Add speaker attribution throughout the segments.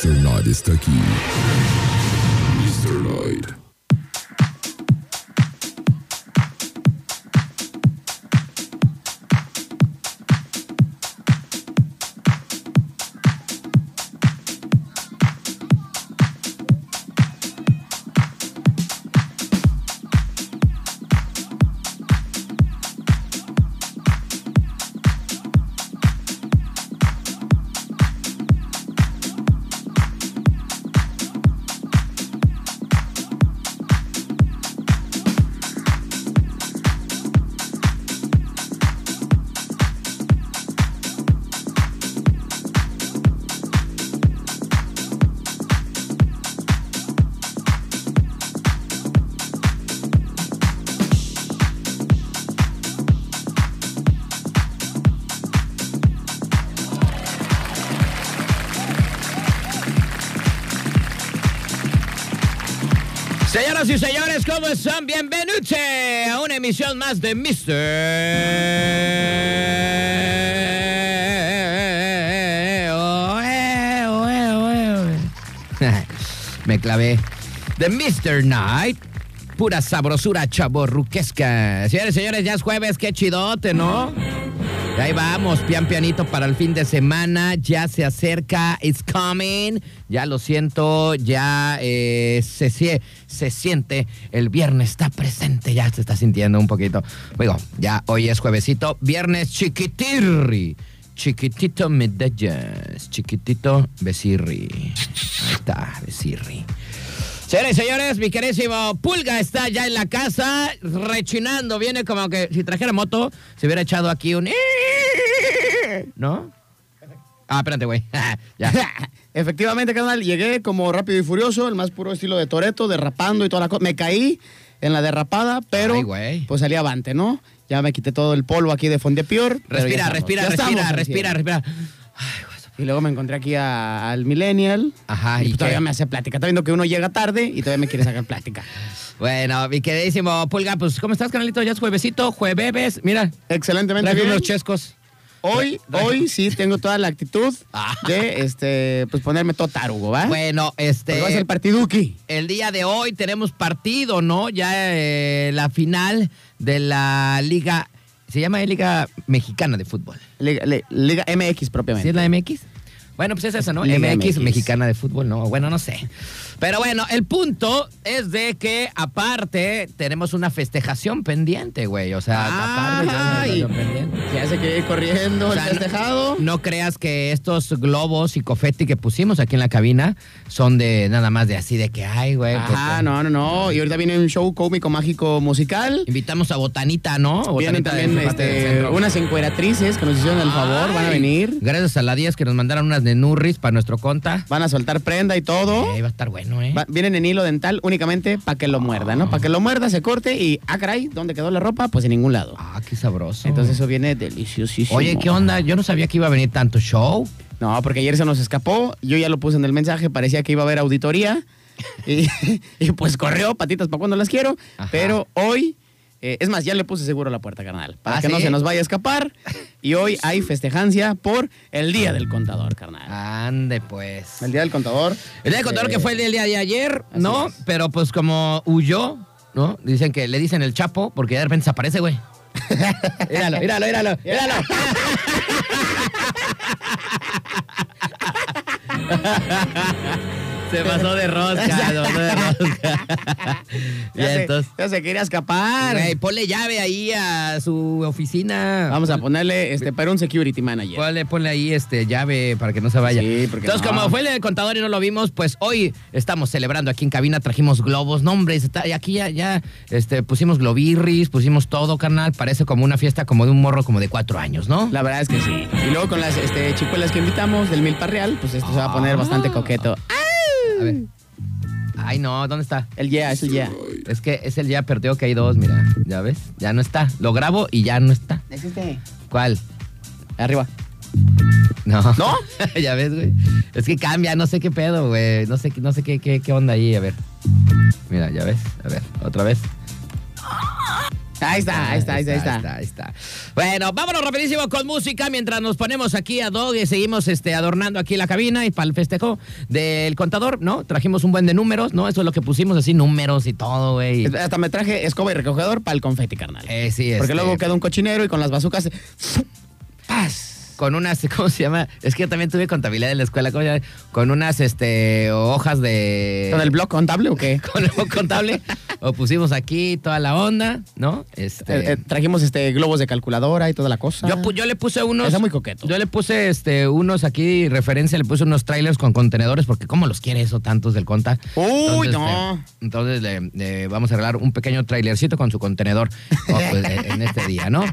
Speaker 1: Mr. Night está aquí. Mr. Night.
Speaker 2: Señoras y señores, ¿cómo están? Bienvenidos a una emisión más de Mr. Me clavé. The Mr. Night. Pura sabrosura chaborruquesca. Señores señores, ya es jueves, qué chidote, ¿no? Ahí vamos, pian pianito para el fin de semana. Ya se acerca, it's coming. Ya lo siento, ya eh, se, se siente. El viernes está presente, ya se está sintiendo un poquito. Digo, ya hoy es juevesito. Viernes chiquitirri. Chiquitito medallas. Chiquitito besirri. Ahí está, besirri. Señores y señores, mi querísimo Pulga está ya en la casa, rechinando. Viene como que si trajera moto, se hubiera echado aquí un... ¿No? Ah, espérate, güey. ya.
Speaker 3: Efectivamente, carnal, llegué como rápido y furioso, el más puro estilo de Toreto, derrapando y toda la cosa. Me caí en la derrapada, pero
Speaker 2: Ay,
Speaker 3: pues salí avante, ¿no? Ya me quité todo el polvo aquí de Fondepior.
Speaker 2: Respira, respira, respira,
Speaker 3: estamos al
Speaker 2: respira,
Speaker 3: cien. Y luego me encontré aquí a- al Millennial.
Speaker 2: Ajá,
Speaker 3: y,
Speaker 2: ¿y
Speaker 3: todavía
Speaker 2: qué?
Speaker 3: me hace plática. Está viendo que uno llega tarde y todavía me quiere sacar plática.
Speaker 2: Bueno, mi queridísimo Pulga, pues, ¿cómo estás, canalito? Ya es juevesito, jueves. Mira,
Speaker 3: Excelentemente bien.
Speaker 2: unos chescos.
Speaker 3: Hoy, hoy sí tengo toda la actitud
Speaker 2: Ah.
Speaker 3: de este, pues ponerme todo tarugo, ¿va?
Speaker 2: Bueno, este...
Speaker 3: Porque va a ser partiduki.
Speaker 2: El día de hoy tenemos partido, ¿no? Ya eh, la final de la Liga... Se llama Liga Mexicana de Fútbol.
Speaker 3: Liga, Liga MX propiamente.
Speaker 2: ¿Sí es la MX? Bueno, pues es eso, ¿no? MX. mexicana de fútbol, ¿no? Bueno, no sé. Pero bueno, el punto es de que aparte tenemos una festejación pendiente, güey. O sea, aparte
Speaker 3: Ay.
Speaker 2: festejación pendiente.
Speaker 3: Ya se quiere ir corriendo
Speaker 2: O sea,
Speaker 3: el festejado.
Speaker 2: No creas que estos globos y confeti que pusimos aquí en la cabina son de nada más de así de que, ay, güey. pues, eh,
Speaker 3: no, no, no. Y ahorita viene un show cómico mágico musical.
Speaker 2: Invitamos a Botanita, ¿no?
Speaker 3: Vienen
Speaker 2: Botanita
Speaker 3: también este,
Speaker 2: centro.
Speaker 3: unas encueratrices que nos hicieron el favor, van a venir.
Speaker 2: Gracias a la 10 que nos mandaron unas de Nurris para nuestro conta.
Speaker 3: Van a soltar prenda y todo.
Speaker 2: Eh, va a estar bueno, ¿eh?
Speaker 3: Va- vienen en hilo dental únicamente para que lo muerda, ¿no? Para que lo muerda, se corte y, ah, caray, ¿dónde quedó la ropa? Pues en ningún lado.
Speaker 2: Ah, qué sabroso.
Speaker 3: Entonces eso viene deliciosísimo.
Speaker 2: Oye, ¿qué onda? Yo no sabía que iba a venir tanto show.
Speaker 3: No, porque ayer se nos escapó. Yo ya lo puse en el mensaje, parecía que iba a haber auditoría. y, y pues corrió, patitas para cuando las quiero.
Speaker 2: Ajá.
Speaker 3: Pero hoy, eh, es más, ya le puse seguro a la puerta, carnal. Para
Speaker 2: ¿Ah,
Speaker 3: que no se nos vaya a escapar. Y hoy hay festejancia por el Día del Contador, carnal.
Speaker 2: Ande, pues.
Speaker 3: El Día del Contador.
Speaker 2: El día del contador
Speaker 3: eh,
Speaker 2: que fue el día de ayer,
Speaker 3: así
Speaker 2: ¿no?
Speaker 3: es.
Speaker 2: Pero pues como huyó, ¿no? Dicen que le dicen el chapo porque ya de repente desaparece, güey. míralo, míralo, míralo, míralo. Se pasó de rosca, se pasó de rosca.
Speaker 3: Ya se,
Speaker 2: entonces,
Speaker 3: ya se quería escapar.
Speaker 2: güey, ponle llave ahí a su oficina.
Speaker 3: Vamos a ponerle este, para un security manager.
Speaker 2: Ponle, ponle ahí este llave para que no se vaya.
Speaker 3: Sí, porque
Speaker 2: Entonces,
Speaker 3: no.
Speaker 2: como fue el contador y no lo vimos, pues hoy estamos celebrando aquí en cabina, trajimos globos, nombres, y aquí ya, ya este, pusimos globirris, pusimos todo, carnal. Parece como una fiesta como de un morro como de cuatro años, ¿no?
Speaker 3: La verdad es que sí. Y luego con las este, chicuelas que invitamos del Milpa Real, pues esto se va a poner
Speaker 2: Ah.
Speaker 3: bastante coqueto.
Speaker 2: A ver. Ay, no, ¿dónde está?
Speaker 3: El yeah, es el yeah.
Speaker 2: Es que es el ya perdió que hay dos, mira. ¿Ya ves? Ya no está. Lo grabo y ya no está.
Speaker 3: Es este.
Speaker 2: ¿Cuál?
Speaker 3: Arriba.
Speaker 2: No.
Speaker 3: ¿No?
Speaker 2: ya ves, güey. Es que cambia, no sé qué pedo, güey. No sé, no sé qué, qué, qué onda ahí, a ver. Mira, ya ves. A ver, otra vez.
Speaker 3: Ahí está, ahí está, ahí está, ahí está.
Speaker 2: está, ahí está. Bueno, vámonos rapidísimo con música mientras nos ponemos aquí a Dog y seguimos este, adornando aquí la cabina y para el festejo del contador, ¿no? Trajimos un buen de números, ¿no? Eso es lo que pusimos así, números y todo, güey.
Speaker 3: Hasta me traje escoba y recogedor para el confeti, carnal.
Speaker 2: Eh, sí,
Speaker 3: Porque
Speaker 2: este,
Speaker 3: luego queda un cochinero y con las bazucas. ¡Paz!
Speaker 2: con unas, ¿cómo se llama? Es que yo también tuve contabilidad en la escuela, ¿cómo se llama? Con unas este, hojas de...
Speaker 3: ¿Con el blog contable o qué?
Speaker 2: Con el blog contable. o pusimos aquí toda la onda, ¿no? Este...
Speaker 3: Eh, eh, trajimos este globos de calculadora y toda la cosa.
Speaker 2: Yo, le puse unos.
Speaker 3: Está muy coqueto.
Speaker 2: Yo le puse este, unos aquí, referencia, le puse unos trailers con contenedores, porque ¿cómo los quiere eso tantos del conta?
Speaker 3: Uy,
Speaker 2: Entonces,
Speaker 3: no.
Speaker 2: este, entonces le, vamos a arreglar un pequeño trailercito con su contenedor oh, pues, eh, en este día, ¿no?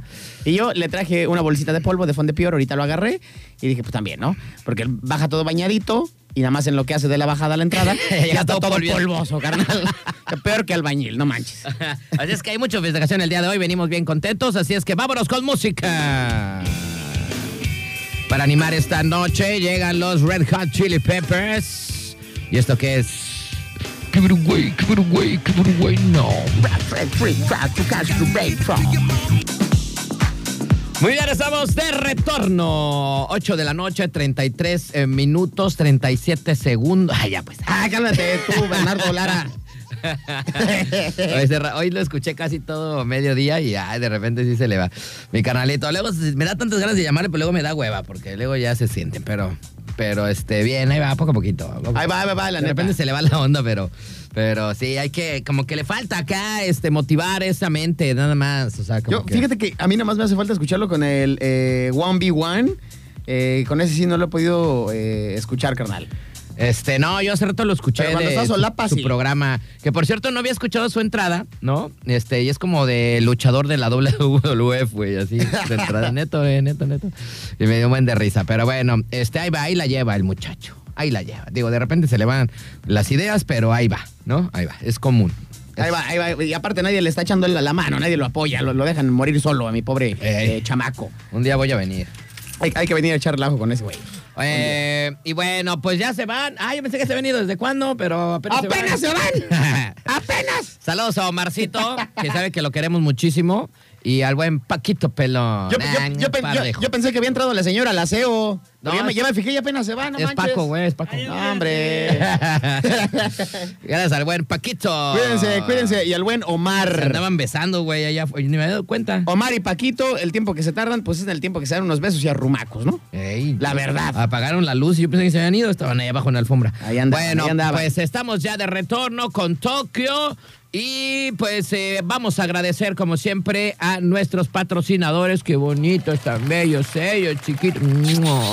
Speaker 3: Y yo le traje una bolsita de polvo de Fondepior, ahorita lo agarré y dije, pues también, ¿no? Porque él baja todo bañadito y nada más en lo que hace de la bajada a la entrada,
Speaker 2: Ya
Speaker 3: está
Speaker 2: todo polvioso.
Speaker 3: polvoso, carnal. Peor que albañil, no manches.
Speaker 2: Así es que hay mucha festejación el día de hoy, venimos bien contentos, así es que vámonos con música. Para animar esta noche llegan los Red Hot Chili Peppers. ¿Y esto qué es? Give it away, give it away, give it away, no. Muy bien, estamos de retorno. 8 de la noche, 33 eh, minutos, 37 segundos. Ay, ya pues.
Speaker 3: Ah, cálmate tú, Bernardo Lara.
Speaker 2: Hoy, se ra- hoy lo escuché casi todo mediodía y ay, de repente sí se le va mi canalito. Luego me da tantas ganas de llamarle, pero luego me da hueva porque luego ya se sienten, pero, pero este, bien, ahí va, poco a poquito. poco
Speaker 3: Ahí va, ahí va, va, la
Speaker 2: de repente se le va la onda, pero, pero sí, hay que, como que le falta acá, este, motivar esa mente, nada más. O sea, como
Speaker 3: Yo,
Speaker 2: que-
Speaker 3: fíjate que a mí nada más me hace falta escucharlo con el eh, 1v1. Eh, con ese sí no lo he podido eh, escuchar, carnal.
Speaker 2: Este, no, yo hace rato lo escuché
Speaker 3: Pero cuando
Speaker 2: de su,
Speaker 3: solapa,
Speaker 2: su
Speaker 3: sí.
Speaker 2: programa, que por cierto no había escuchado su entrada, ¿no? Este, y es como de luchador de la WWF, güey, así, de entrada, neto, eh, neto, neto. Y me dio un buen de risa, pero bueno, este, ahí va, ahí la lleva el muchacho, ahí la lleva. Digo, de repente se le van las ideas, pero ahí va, ¿no? Ahí va, es común.
Speaker 3: Ahí va, ahí va. Y aparte nadie le está echando la, mano, nadie lo apoya, lo, lo dejan morir solo a mi pobre eh, chamaco.
Speaker 2: Un día voy a venir.
Speaker 3: Hay, hay que venir a echar relajo con ese güey.
Speaker 2: Eh, y bueno, pues ya se van. Ah, yo pensé que se habían ido desde cuándo, pero apenas,
Speaker 3: ¡Apenas se van! ¡Apenas!
Speaker 2: Saludos a Omarcito, que sabe que lo queremos muchísimo. Y al buen Paquito Pelón.
Speaker 3: Yo, pen- yo pensé que había entrado la señora al aseo.
Speaker 2: No,
Speaker 3: ya, me, ya me fijé y apenas se va, no
Speaker 2: es
Speaker 3: manches.
Speaker 2: Paco, güey, es Paco.
Speaker 3: No, hombre.
Speaker 2: Gracias al buen Paquito.
Speaker 3: cuídense, cuídense. Y al buen
Speaker 2: Se
Speaker 3: Omar.
Speaker 2: andaban besando, güey, allá. afuera. Ni me había dado cuenta.
Speaker 3: Omar y Paquito, el tiempo que se tardan, pues es el tiempo que se dan unos besos y arrumacos, ¿no?
Speaker 2: Ey,
Speaker 3: La verdad.
Speaker 2: Apagaron la luz y yo pensé que se habían ido. Estaban ahí abajo en la alfombra.
Speaker 3: Ahí andaban,
Speaker 2: Bueno,
Speaker 3: ahí andaban.
Speaker 2: pues estamos ya de retorno con Tokio. Y pues eh, vamos a agradecer como siempre a nuestros patrocinadores. Qué bonitos, tan bellos ellos, chiquitos.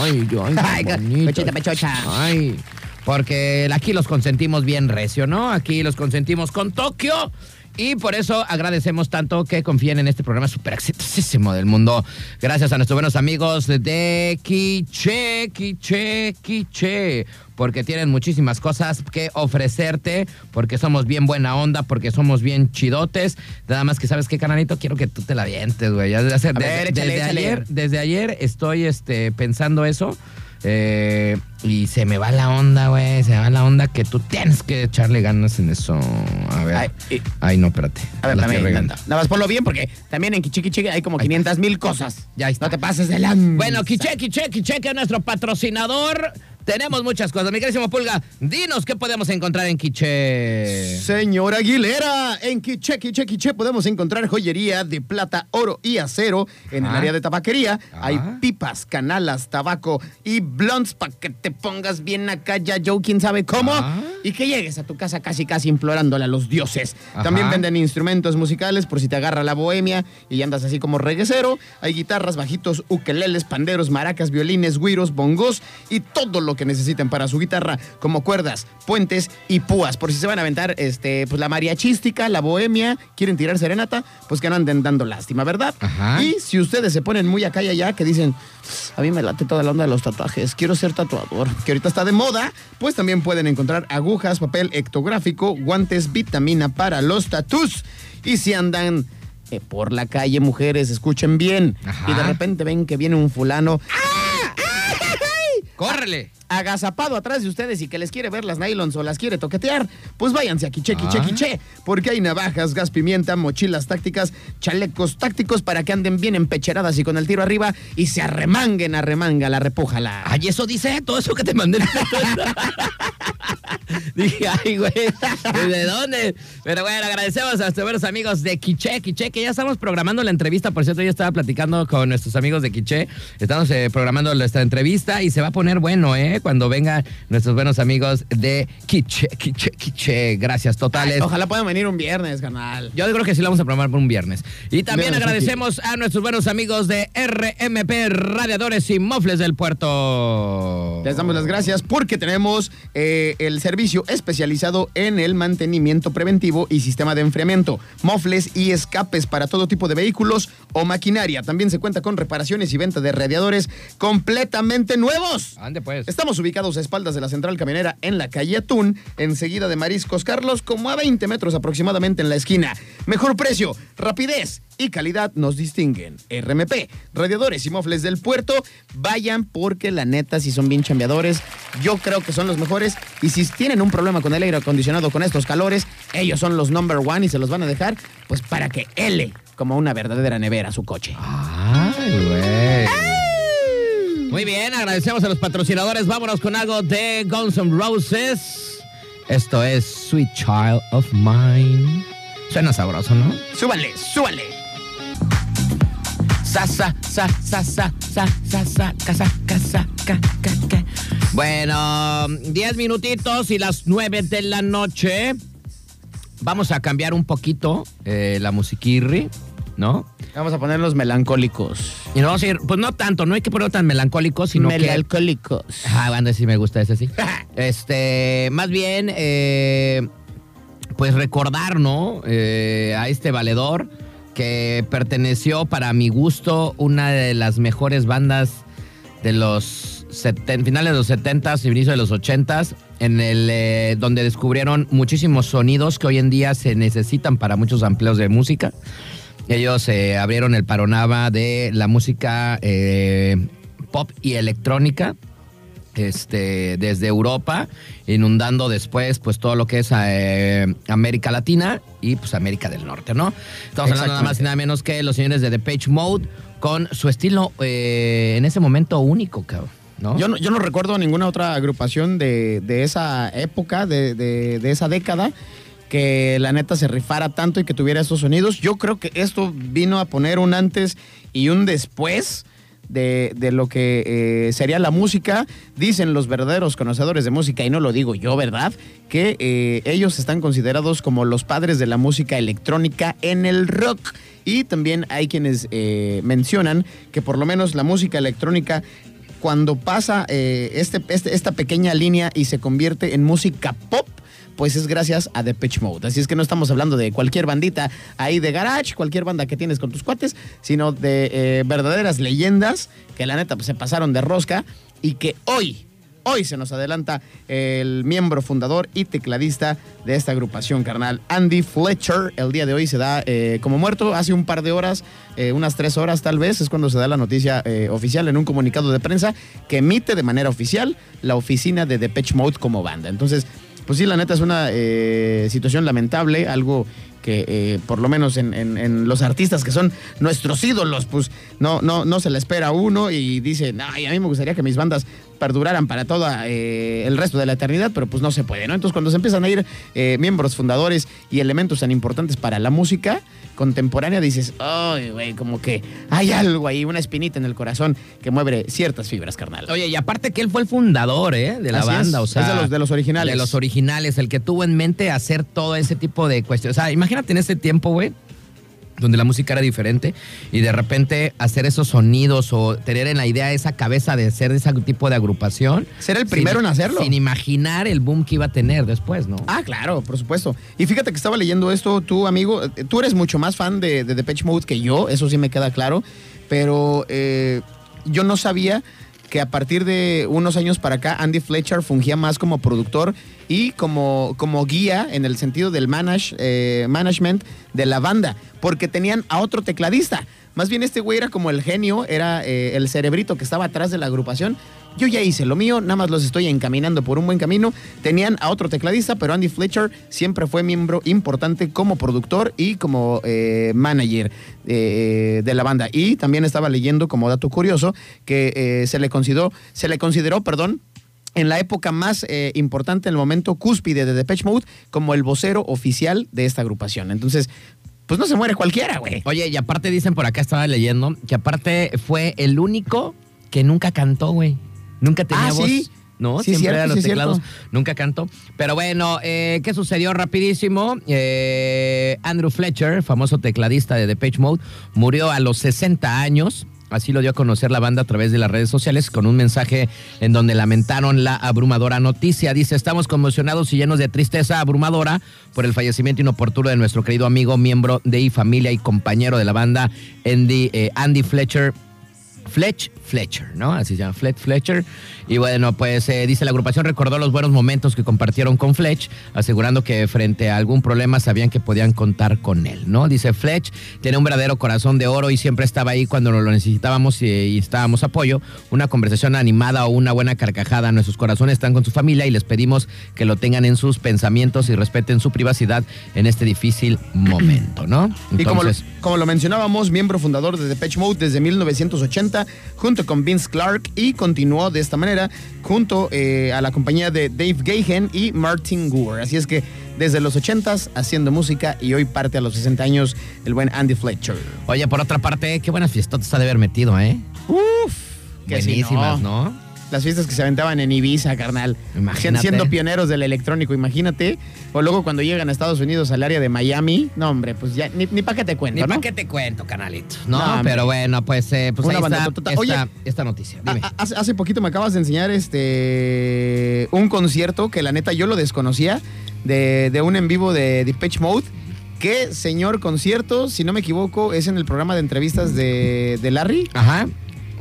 Speaker 2: Ay, ay,
Speaker 3: Ay, pechita, pechocha.
Speaker 2: Ay, porque aquí los consentimos bien recio, ¿no? Aquí los consentimos con Tokio. Y por eso agradecemos tanto que confíen en este programa súper exitosísimo del mundo. Gracias a nuestros buenos amigos de Quiche, Quiche, Quiche. Porque tienen muchísimas cosas que ofrecerte. Porque somos bien buena onda. Porque somos bien chidotes. Nada más que, ¿sabes qué, cananito? Quiero que tú te la vientes, güey. Desde, desde- desde ayer, desde ayer estoy este, pensando eso. Eh, y se me va la onda, güey. Se me va la onda que tú tienes que echarle ganas en eso. A ver.
Speaker 3: Ay,
Speaker 2: Ay, no, espérate.
Speaker 3: A ver,
Speaker 2: La
Speaker 3: también.
Speaker 2: regando.
Speaker 3: Nada más ponlo bien porque también en Kichiquichi hay como 500 mil cosas.
Speaker 2: Ya está.
Speaker 3: No te pases de lanza.
Speaker 2: Bueno, Quiche, Quiche, Quiche, que es nuestro patrocinador. Tenemos muchas cosas. Mi querísimo Pulga, dinos qué podemos encontrar en Quiche.
Speaker 3: Señor Aguilera, en Quiche, Quiche, Quiche podemos encontrar joyería de plata, oro y acero. En el
Speaker 2: Ah.
Speaker 3: área de tabaquería
Speaker 2: Ah.
Speaker 3: hay pipas, canalas, tabaco y blunts para que te pongas bien acá ya, Joe, quién sabe cómo.
Speaker 2: Ah.
Speaker 3: Y que llegues a tu casa casi, casi implorándole a los dioses.
Speaker 2: Ajá.
Speaker 3: También venden instrumentos musicales por si te agarra la bohemia y andas así como reguesero. Hay guitarras, bajitos, ukeleles, panderos, maracas, violines, güiros, bongos y todo lo que necesiten para su guitarra, como cuerdas, puentes y púas. Por si se van a aventar este, pues la mariachística, la bohemia, quieren tirar serenata, pues que no anden dando lástima, ¿verdad?
Speaker 2: Ajá.
Speaker 3: Y si ustedes se ponen muy acá y allá, que dicen, a mí me late toda la onda de los tatuajes, quiero ser tatuador, que ahorita está de moda, pues también pueden encontrar agujas, papel ectográfico, guantes, vitamina para los tatús. Y si andan eh, por la calle, mujeres, escuchen bien,
Speaker 2: Ajá.
Speaker 3: y de repente ven que viene un fulano. ¡Ah!
Speaker 2: ¡Córrele!
Speaker 3: Agazapado atrás de ustedes y que les quiere ver las nylons o las quiere toquetear, pues váyanse a Quiche, Quiche,
Speaker 2: Ah.
Speaker 3: Quiche, porque hay navajas, gas pimienta, mochilas tácticas, chalecos tácticos para que anden bien empecheradas y con el tiro arriba y se arremanguen, arremanga, la repújala.
Speaker 2: Ay, eso dice todo eso que te mandé. Dije, ay, güey, ¿de dónde? Pero bueno, agradecemos a nuestros buenos amigos de Quiche, Quiche, que ya estamos programando la entrevista. Por cierto, yo estaba platicando con nuestros amigos de Quiche. Estamos eh, programando nuestra entrevista y se va a poner bueno, ¿eh? Cuando vengan nuestros buenos amigos de Quiche, Quiche, Quiche. Gracias totales.
Speaker 3: Ojalá puedan venir un viernes, canal.
Speaker 2: Yo creo que sí lo vamos a programar por un viernes. Y también agradecemos a nuestros buenos amigos de RMP Radiadores y Mofles del Puerto.
Speaker 3: Les damos las gracias porque tenemos eh, el servicio especializado en el mantenimiento preventivo y sistema de enfriamiento, mofles y escapes para todo tipo de vehículos o maquinaria. También se cuenta con reparaciones y venta de radiadores completamente nuevos.
Speaker 2: Ande pues.
Speaker 3: Estamos ubicados a espaldas de la central camionera en la calle Atún, enseguida de Mariscos Carlos, como a 20 metros aproximadamente en la esquina. Mejor precio, rapidez y calidad nos distinguen. RMP, radiadores y mofles del puerto, vayan porque la neta, si son bien chambeadores, yo creo que son los mejores. Y si tienen un problema con el aire acondicionado con estos calores, ellos son los number one y se los van a dejar, pues para que L como una verdadera nevera su coche.
Speaker 2: Ay, güey. Muy bien, agradecemos a los patrocinadores. Vámonos con algo de Guns N' Roses. Esto es Sweet Child of Mine. Suena sabroso, ¿no?
Speaker 3: Súbanle, súbanle.
Speaker 2: Sa, sa, sa, sa, sa, sa, sa, sa, casa, casa, ca, ca, ca. Bueno, 10 minutitos y las 9 de la noche. Vamos a cambiar un poquito eh, la musiquirri, ¿no?
Speaker 3: Vamos a ponerlos melancólicos.
Speaker 2: Y nos vamos a ir, pues no tanto, no hay que ponerlo tan melancólico, sino que...
Speaker 3: Melancólicos.
Speaker 2: Ah, banda, sí me gusta ese, sí. Este, más bien, eh, pues recordar, ¿no? Eh, a este valedor que perteneció, para mi gusto, una de las mejores bandas de los seten- finales de los 70s y inicio de los 80s, en el, eh, donde descubrieron muchísimos sonidos que hoy en día se necesitan para muchos empleos de música. Ellos eh, abrieron el panorama de la música eh, pop y electrónica este, desde Europa, inundando después pues todo lo que es eh, América Latina y pues América del Norte, ¿no? Estamos hablando nada más y nada menos que los señores de Depeche Mode con su estilo en ese momento único, cabrón, ¿no?
Speaker 3: Yo no, yo no recuerdo ninguna otra agrupación de, de esa época, de, de- de esa década, que la neta se rifara tanto y que tuviera esos sonidos. Yo creo que esto vino a poner un antes y un después de, de lo que eh, sería la música. Dicen los verdaderos conocedores de música, y no lo digo yo, ¿verdad? Que eh, ellos están considerados como los padres de la música electrónica en el rock. Y también hay quienes eh, mencionan que por lo menos la música electrónica cuando pasa este, este- esta pequeña línea y se convierte en música pop, pues es gracias a Depeche Mode. Así es que no estamos hablando de cualquier bandita ahí de garage, cualquier banda que tienes con tus cuates, sino de eh, verdaderas leyendas que la neta pues, se pasaron de rosca y que hoy, hoy se nos adelanta el miembro fundador y tecladista de esta agrupación carnal, Andy Fletcher. El día de hoy se da eh, como muerto hace un par de horas, eh, unas tres horas tal vez, es cuando se da la noticia oficial en un comunicado de prensa que emite de manera oficial la oficina de Depeche Mode como banda. Entonces, pues sí, la neta es una eh, situación lamentable, algo que eh, por lo menos en, los artistas que son nuestros ídolos, pues no, no, no se le espera a uno y dice, ay, a mí me gustaría que mis bandas perduraran para todo el resto de la eternidad, pero pues no se puede, ¿no? Entonces cuando se empiezan a ir eh, miembros fundadores y elementos tan importantes para la música contemporánea, dices, ay, güey, como que hay algo ahí, una espinita en el corazón que mueve ciertas fibras, carnal.
Speaker 2: Oye, y aparte que él fue el fundador, ¿eh? De la
Speaker 3: Así es,
Speaker 2: banda, o
Speaker 3: es
Speaker 2: sea.
Speaker 3: de los- de los originales.
Speaker 2: De los originales, el que tuvo en mente hacer todo ese tipo de cuestiones. O sea, imagínate en ese tiempo, güey, donde la música era diferente y de repente hacer esos sonidos o tener en la idea esa cabeza de ser ese tipo de agrupación.
Speaker 3: Ser el primero
Speaker 2: sin-
Speaker 3: en hacerlo.
Speaker 2: Sin imaginar el boom que iba a tener después, ¿no?
Speaker 3: Ah, claro, por supuesto. Y fíjate que estaba leyendo esto, tú, amigo, eh, tú eres mucho más fan de, de Depeche Mode que yo, eso sí me queda claro, pero eh, yo no sabía que a partir de unos años para acá Andy Fletcher fungía más como productor y como, como guía en el sentido del manage, eh, management de la banda, porque tenían a otro tecladista. Más bien este güey era como el genio, era eh, el cerebrito que estaba atrás de la agrupación. Yo ya hice lo mío, nada más los estoy encaminando por un buen camino. Tenían a otro tecladista, pero Andy Fletcher siempre fue miembro importante como productor y como eh, manager eh, de la banda. Y también estaba leyendo como dato curioso que se le consideró, se le consideró, perdón, en la época más importante, en el momento cúspide de Depeche Mode, como el vocero oficial de esta agrupación. Entonces, pues no se muere cualquiera, güey.
Speaker 2: Oye, y aparte dicen por acá, estaba leyendo, que aparte fue el único que nunca cantó, güey. Nunca tenía
Speaker 3: Ah,
Speaker 2: voz.
Speaker 3: sí.
Speaker 2: ¿No?
Speaker 3: Sí,
Speaker 2: Siempre
Speaker 3: cierto,
Speaker 2: era los
Speaker 3: sí, cierto.
Speaker 2: teclados. Nunca cantó. Pero bueno, eh, ¿qué sucedió rapidísimo? Eh, Andrew Fletcher, famoso tecladista de Depeche Mode, murió a los 60 años. Así lo dio a conocer la banda a través de las redes sociales con un mensaje en donde lamentaron la abrumadora noticia. Dice, estamos conmocionados y llenos de tristeza abrumadora por el fallecimiento inoportuno de nuestro querido amigo, miembro de y familia y compañero de la banda, Andy, eh, Andy Fletcher. Fletch Fletcher, ¿no? Así se llama, Fletch Fletcher. Y bueno, pues eh, dice la agrupación recordó los buenos momentos que compartieron con Fletch, asegurando que frente a algún problema sabían que podían contar con él, ¿no? Dice Fletch tiene un verdadero corazón de oro y siempre estaba ahí cuando lo necesitábamos y, y estábamos apoyo. Una conversación animada o una buena carcajada. Nuestros corazones están con su familia y les pedimos que lo tengan en sus pensamientos y respeten su privacidad en este difícil momento, ¿no?
Speaker 3: y como lo,
Speaker 2: Entonces,
Speaker 3: como lo mencionábamos, miembro fundador de Depeche Mode desde 1980, junto con Vince Clark, y continuó de esta manera junto eh, a la compañía de Dave Gahan y Martin Gore. Así es que desde los 80s haciendo música y hoy parte a los 60 años el buen Andy Fletcher.
Speaker 2: Oye, por otra parte, qué buenas fiestotas ha de haber metido, ¿eh?
Speaker 3: Uf, que si
Speaker 2: Buenísimas,
Speaker 3: no.
Speaker 2: ¿no?
Speaker 3: Las fiestas que se aventaban en Ibiza, carnal.
Speaker 2: Imagínate.
Speaker 3: Siendo pioneros del electrónico, imagínate. O luego cuando llegan a Estados Unidos al área de Miami. No, hombre, pues ya ni, para qué te cuento,
Speaker 2: Ni
Speaker 3: ¿no?
Speaker 2: para qué te cuento, canalito. No, pero bueno, pues, eh, pues ahí está esta,
Speaker 3: Oye.
Speaker 2: esta noticia. Dime.
Speaker 3: Hace, hace poquito me acabas de enseñar este un concierto que la neta yo lo desconocía de, de un en vivo de Depeche Mode. ¿Qué señor concierto? Si no me equivoco, es en el programa de entrevistas de, de Larry.
Speaker 2: Ajá.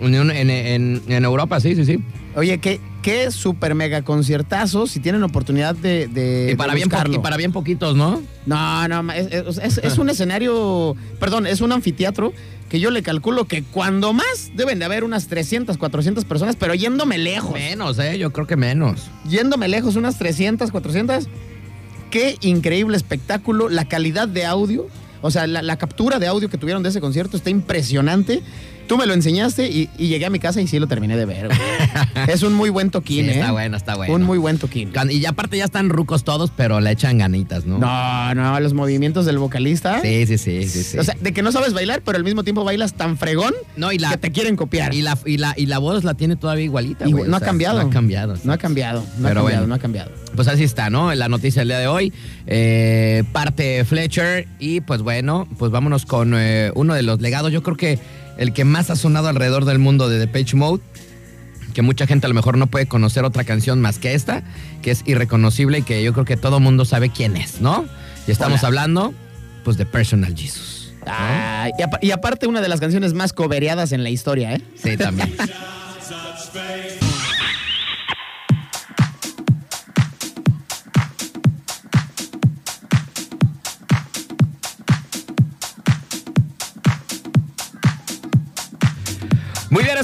Speaker 2: En, en- en- en Europa, sí, sí, sí.
Speaker 3: Oye, qué, qué super mega conciertazo. Si tienen oportunidad de, de,
Speaker 2: y, para
Speaker 3: de
Speaker 2: bien y para bien poquitos, ¿no?
Speaker 3: No, no, es, es- es- es un escenario, perdón, es un anfiteatro que yo le calculo que cuando más deben de haber unas 300, 400 personas, pero yéndome lejos.
Speaker 2: Menos, ¿eh? Yo creo que menos.
Speaker 3: yéndome lejos, unas 300, 400. Qué increíble espectáculo, la calidad de audio, o sea, la, la captura de audio que tuvieron de ese concierto está impresionante. Tú me lo enseñaste y, y llegué a mi casa y sí lo terminé de ver. güey. es un muy buen toquín,
Speaker 2: Sí,
Speaker 3: ¿eh?
Speaker 2: está bueno, está bueno.
Speaker 3: Un muy buen toquín.
Speaker 2: Y aparte ya están rucos todos, pero le echan ganitas, ¿no?
Speaker 3: No, no, los movimientos del vocalista.
Speaker 2: Sí, sí, sí, sí, sí.
Speaker 3: O sea, de que no sabes bailar, pero al mismo tiempo bailas tan fregón
Speaker 2: no, y la,
Speaker 3: que te quieren copiar.
Speaker 2: y la, y la, y la voz la tiene todavía igualita, güey.
Speaker 3: no
Speaker 2: o
Speaker 3: ha cambiado.
Speaker 2: No ha cambiado.
Speaker 3: No ha cambiado, no ha cambiado,
Speaker 2: bueno.
Speaker 3: no ha cambiado.
Speaker 2: Pues así está, ¿no? La noticia del día de hoy. Eh, parte Fletcher. Y pues bueno, pues vámonos con eh, uno de los legados. Yo creo que el que más ha sonado alrededor del mundo de Depeche Mode. Que mucha gente a lo mejor no puede conocer otra canción más que esta, que es irreconocible y que yo creo que todo mundo sabe quién es, ¿no? Y estamos
Speaker 3: Hola.
Speaker 2: hablando, pues, de Personal Jesus. ¿no?
Speaker 3: Ay, y, y aparte una de las canciones más cobereadas en la historia, ¿eh?
Speaker 2: Sí, también.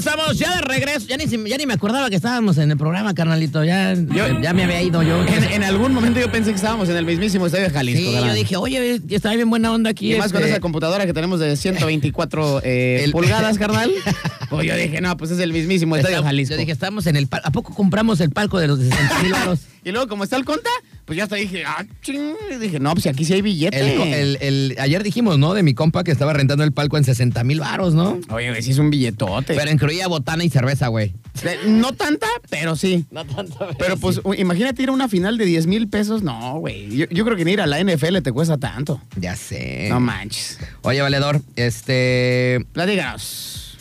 Speaker 2: estamos ya de regreso. Ya ni, ya ni me acordaba que estábamos en el programa, carnalito. Ya, ya me había ido yo.
Speaker 3: En, en algún momento yo pensé que estábamos en el mismísimo estadio de Jalisco.
Speaker 2: sí, yo dije, oye, está bien buena onda aquí.
Speaker 3: y más con
Speaker 2: este,
Speaker 3: esa computadora que tenemos de 124 eh,
Speaker 2: El-
Speaker 3: pulgadas, carnal. Pues yo dije, no, pues es el mismísimo estadio de Jalisco.
Speaker 2: Yo dije, estamos en el. ¿A poco compramos el palco de los 60 mil varos?
Speaker 3: y luego, como está el conta, pues ya hasta dije, ah, ching. Dije, no, pues aquí sí hay billete.
Speaker 2: El, co- el- el- ayer dijimos, ¿no? De mi compa que estaba rentando el palco en 60 mil varos, ¿no?
Speaker 3: Oye, güey, sí es un billetote.
Speaker 2: Pero incluía botana y cerveza, güey.
Speaker 3: Eh, no tanta, pero sí.
Speaker 2: No tanto.
Speaker 3: Pero pues u- imagínate ir a una final de 10 mil pesos. No, güey. Yo, yo creo que ni ir a la NFL te cuesta tanto.
Speaker 2: Ya sé.
Speaker 3: No manches.
Speaker 2: Oye, valedor, este.
Speaker 3: Platícanos.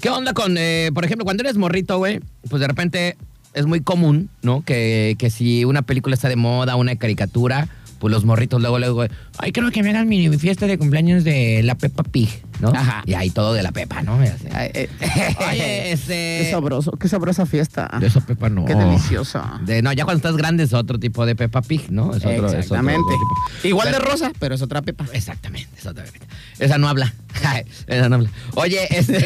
Speaker 2: ¿Qué onda con, eh, por ejemplo, cuando eres morrito, güey? Pues de repente es muy común, ¿no? Que, que si una película está de moda, una caricatura, pues los morritos luego, luego, ay, creo que me hagan mi fiesta de cumpleaños de la Peppa Pig, ¿no?
Speaker 3: Ajá.
Speaker 2: Y ahí todo de la Pepa, ¿no?
Speaker 3: Ay, eh,
Speaker 2: Oye, este...
Speaker 3: Qué sabroso, qué sabrosa fiesta.
Speaker 2: De esa Pepa no.
Speaker 3: Qué deliciosa.
Speaker 2: De, no, ya cuando estás grande es otro tipo de Peppa Pig, ¿no? Es otro, es otro
Speaker 3: Exactamente.
Speaker 2: tipo.
Speaker 3: Igual
Speaker 2: Pero-
Speaker 3: de rosa, pero es otra pepa.
Speaker 2: Exactamente, es otra Pepa. Esa no habla. Esa no habla. Oye, este...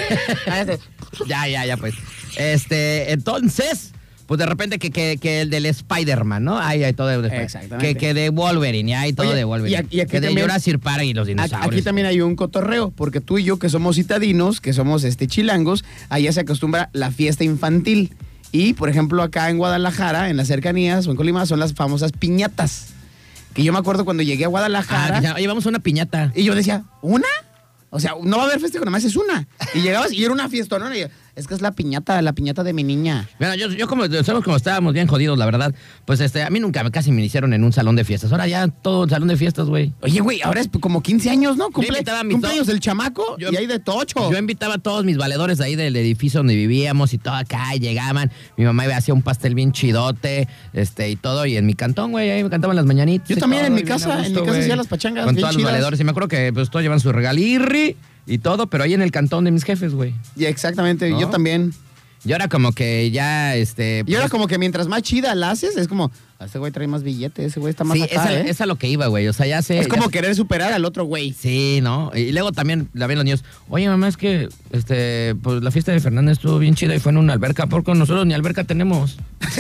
Speaker 2: ya, ya, ya, pues. Este, entonces... Pues de repente que, que, que el del Spider-Man, ¿no? Ahí hay todo de
Speaker 3: Exactamente.
Speaker 2: Que, que de Wolverine, y hay todo
Speaker 3: Oye,
Speaker 2: de Wolverine.
Speaker 3: y aquí- y aquí
Speaker 2: que de
Speaker 3: también-
Speaker 2: Jurassic Park y los dinosaurios.
Speaker 3: aquí también hay un cotorreo, porque tú y yo que somos citadinos, que somos este chilangos, allá se acostumbra la fiesta infantil. Y, por ejemplo, acá en Guadalajara, en las cercanías o en Colima, son las famosas piñatas. Que yo me acuerdo cuando llegué a
Speaker 2: Ah,
Speaker 3: Guadalajara
Speaker 2: ya, oye, vamos a una piñata.
Speaker 3: y yo decía, ¿una? O sea, no va a haber festejo, nada más es una. Y llegabas y era una fiesta, ¿no? Y yo, es que es la piñata, la piñata de mi niña.
Speaker 2: Bueno, yo, yo como, sabemos como estábamos bien jodidos, la verdad, pues este, a mí nunca casi me hicieron en un salón de fiestas. Ahora ya todo el salón de fiestas, güey.
Speaker 3: Oye, güey, ahora es como 15 años, ¿no? Cumple,
Speaker 2: invitaba a mis
Speaker 3: cumpleaños del chamaco
Speaker 2: Yo-
Speaker 3: y hay de tocho.
Speaker 2: Yo invitaba a todos mis valedores ahí del edificio donde vivíamos y todo acá, y llegaban. Mi mamá me hacía un pastel bien chidote, este, y todo, y en mi cantón, güey, ahí me cantaban las mañanitas.
Speaker 3: Yo también en mi casa, en mi casa hacía las pachangas
Speaker 2: Con
Speaker 3: bien
Speaker 2: todos los valedores, y me acuerdo que pues todos llevan su regalirri y todo, pero ahí en el cantón de mis jefes, güey.
Speaker 3: Y exactamente,
Speaker 2: ¿No?
Speaker 3: yo también.
Speaker 2: Y ahora como que ya, este...
Speaker 3: Y ahora
Speaker 2: pues,
Speaker 3: como que mientras más chida la haces, es como, ese güey trae más billetes, ese güey está más
Speaker 2: Sí,
Speaker 3: acá,
Speaker 2: esa,
Speaker 3: ¿eh?
Speaker 2: es a lo que iba, güey. O sea, ya sé.
Speaker 3: Es como querer superar al otro güey.
Speaker 2: Sí, ¿no? Y luego también la ven los niños. Oye, mamá, es que este, pues la fiesta de Fernández estuvo bien chida y fue en una alberca. Porque nosotros ni alberca tenemos.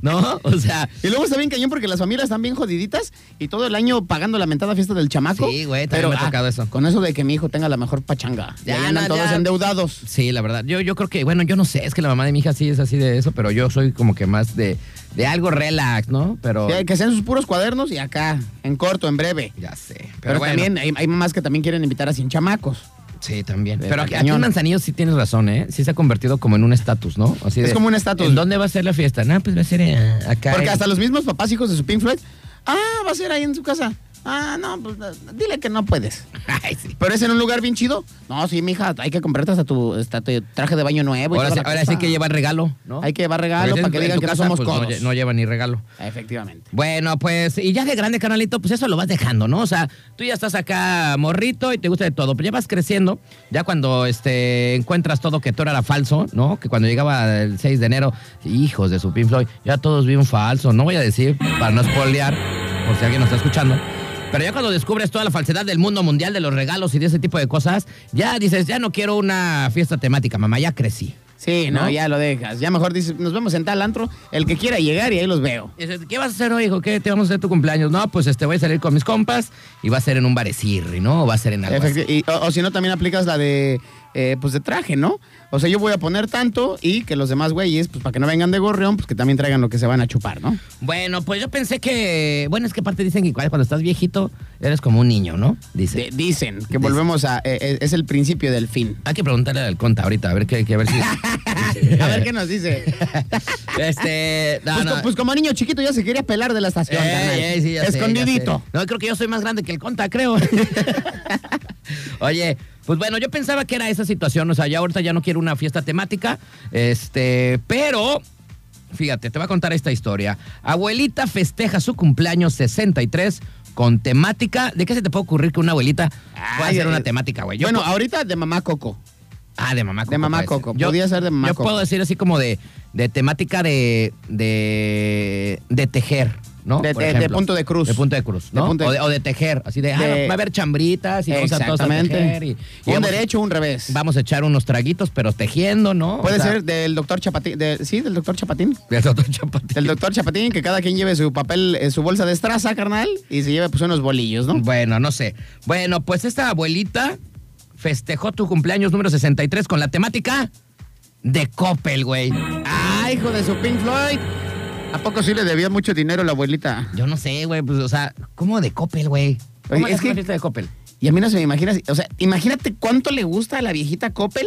Speaker 2: ¿No? O sea.
Speaker 3: Y luego está bien cañón porque las familias están bien jodiditas y todo el año pagando la mentada fiesta del chamaco.
Speaker 2: Sí, güey, también me ha tocado eso.
Speaker 3: Con eso de que mi hijo tenga la mejor pachanga.
Speaker 2: Ya,
Speaker 3: Ya andan
Speaker 2: no,
Speaker 3: todos
Speaker 2: ya.
Speaker 3: endeudados.
Speaker 2: Sí, la verdad. Yo, yo creo que, bueno, yo no sé, es que la mamá de mi hija sí es así de eso, pero yo soy como que más de, de algo relax, ¿no? Pero.
Speaker 3: Que, que sean sus puros cuadernos y acá, en corto, en breve.
Speaker 2: Ya sé. Pero,
Speaker 3: Pero,
Speaker 2: bueno,
Speaker 3: también hay, hay mamás que también quieren invitar a 100 chamacos.
Speaker 2: Sí, también. Pero aquí, aquí en Manzanillo sí tienes razón, ¿eh? Sí se ha convertido como en un estatus, ¿no? Así
Speaker 3: Es
Speaker 2: de,
Speaker 3: como un estatus.
Speaker 2: ¿En dónde va a ser la fiesta? No, pues va a ser eh, acá.
Speaker 3: Porque
Speaker 2: en-
Speaker 3: hasta los mismos papás hijos de su Pink Floyd, ah, va a ser ahí en su casa. Ah, no, pues dile que no puedes.
Speaker 2: Ay, sí.
Speaker 3: Pero es en un lugar bien chido. No, sí, mija, hay que comprarte hasta tu, hasta tu traje de baño nuevo.
Speaker 2: Ahora, sí, ahora sí que lleva regalo, ¿no?
Speaker 3: Hay que llevar regalo para que digan que no somos
Speaker 2: pues, no
Speaker 3: codos.
Speaker 2: lle- no lleva ni regalo.
Speaker 3: Efectivamente.
Speaker 2: Bueno, pues, y ya de grande, canalito, pues eso lo vas dejando, ¿no? O sea, tú ya estás acá morrito y te gusta de todo, pero ya vas creciendo, ya cuando este, encuentras todo que todo era falso, ¿no? Que cuando llegaba el 6 de enero, hijos de su Pink Floyd, ya todos bien falso, no voy a decir, para no spoilear, por si alguien nos está escuchando. Pero ya cuando descubres toda la falsedad del mundo mundial de los regalos y de ese tipo de cosas, ya dices, ya no quiero una fiesta temática, mamá, ya crecí.
Speaker 3: Sí, no,
Speaker 2: ¿No?
Speaker 3: ya lo dejas. Ya mejor dices, nos vemos en tal antro, el que quiera llegar y ahí los veo.
Speaker 2: Dices, ¿qué vas a hacer hoy, hijo? ¿Qué te vamos a hacer tu cumpleaños? No, pues este voy a salir con mis compas y va a ser en un barecirri, ¿no? O va a ser en algo así.
Speaker 3: Efecti- y- o, o si no, también aplicas la de, eh, pues de traje, ¿no? O sea, yo voy a poner tanto y que los demás güeyes, pues para que no vengan de gorrión, pues que también traigan lo que se van a chupar, ¿no?
Speaker 2: Bueno, pues yo pensé que, bueno, es que aparte dicen que cuando estás viejito eres como un niño, ¿no? Dice.
Speaker 3: De- dicen que volvemos a, eh, eh, es el principio del fin.
Speaker 2: Hay que preguntarle al conta ahorita, a ver qué, qué- a ver si.
Speaker 3: A ver qué nos dice.
Speaker 2: este, no,
Speaker 3: pues,
Speaker 2: no.
Speaker 3: pues como niño chiquito ya se quería pelar de la estación.
Speaker 2: Ey, sí, ya sé,
Speaker 3: Escondidito.
Speaker 2: ya sé. No, creo que yo soy más grande que el conta, creo. Oye, pues bueno, yo pensaba que era esa situación, o sea, ya ahorita ya no quiero una fiesta temática, este, pero fíjate, te voy a contar esta historia. Abuelita festeja su cumpleaños 63 con temática. ¿De qué se te puede ocurrir que una abuelita pueda hacer una
Speaker 3: eh,
Speaker 2: temática, güey? Yo
Speaker 3: bueno, ahorita de mamá Coco.
Speaker 2: Ah, de mamá Coco.
Speaker 3: de mamá. Coco. Podía ser de mamá
Speaker 2: yo
Speaker 3: Coco.
Speaker 2: puedo decir así como de, de temática de, de, de tejer, ¿no?
Speaker 3: De-
Speaker 2: Por
Speaker 3: de- de
Speaker 2: ejemplo.
Speaker 3: punto de cruz.
Speaker 2: De punto de cruz,
Speaker 3: De
Speaker 2: ¿no?
Speaker 3: de-
Speaker 2: o, de, o de tejer, así de, ah,
Speaker 3: De-
Speaker 2: va a haber chambritas y vamos a todos a tejer. Y, y
Speaker 3: un derecho, un revés.
Speaker 2: Vamos a echar unos traguitos, pero tejiendo, ¿no?
Speaker 3: Puede
Speaker 2: O sea,
Speaker 3: ser del doctor Chapatín. sí, del doctor Chapatín.
Speaker 2: del doctor Chapatín.
Speaker 3: Del doctor Chapatín, que cada quien lleve su papel, eh, su bolsa de estraza, carnal, y se lleve pues unos bolillos, ¿no?
Speaker 2: Bueno, no sé. Bueno, pues esta abuelita festejó tu cumpleaños número 63 con la temática de Coppel, güey.
Speaker 3: Ah, hijo de su Pink Floyd. ¿A poco sí le debía mucho dinero la abuelita?
Speaker 2: Yo no sé, güey, pues, o sea, ¿cómo de Coppel, güey? ¿Cómo
Speaker 3: Oye,
Speaker 2: es
Speaker 3: que-
Speaker 2: una fiesta de Coppel?
Speaker 3: Y a mí no se me imagina, o sea, imagínate cuánto le gusta a la viejita Coppel.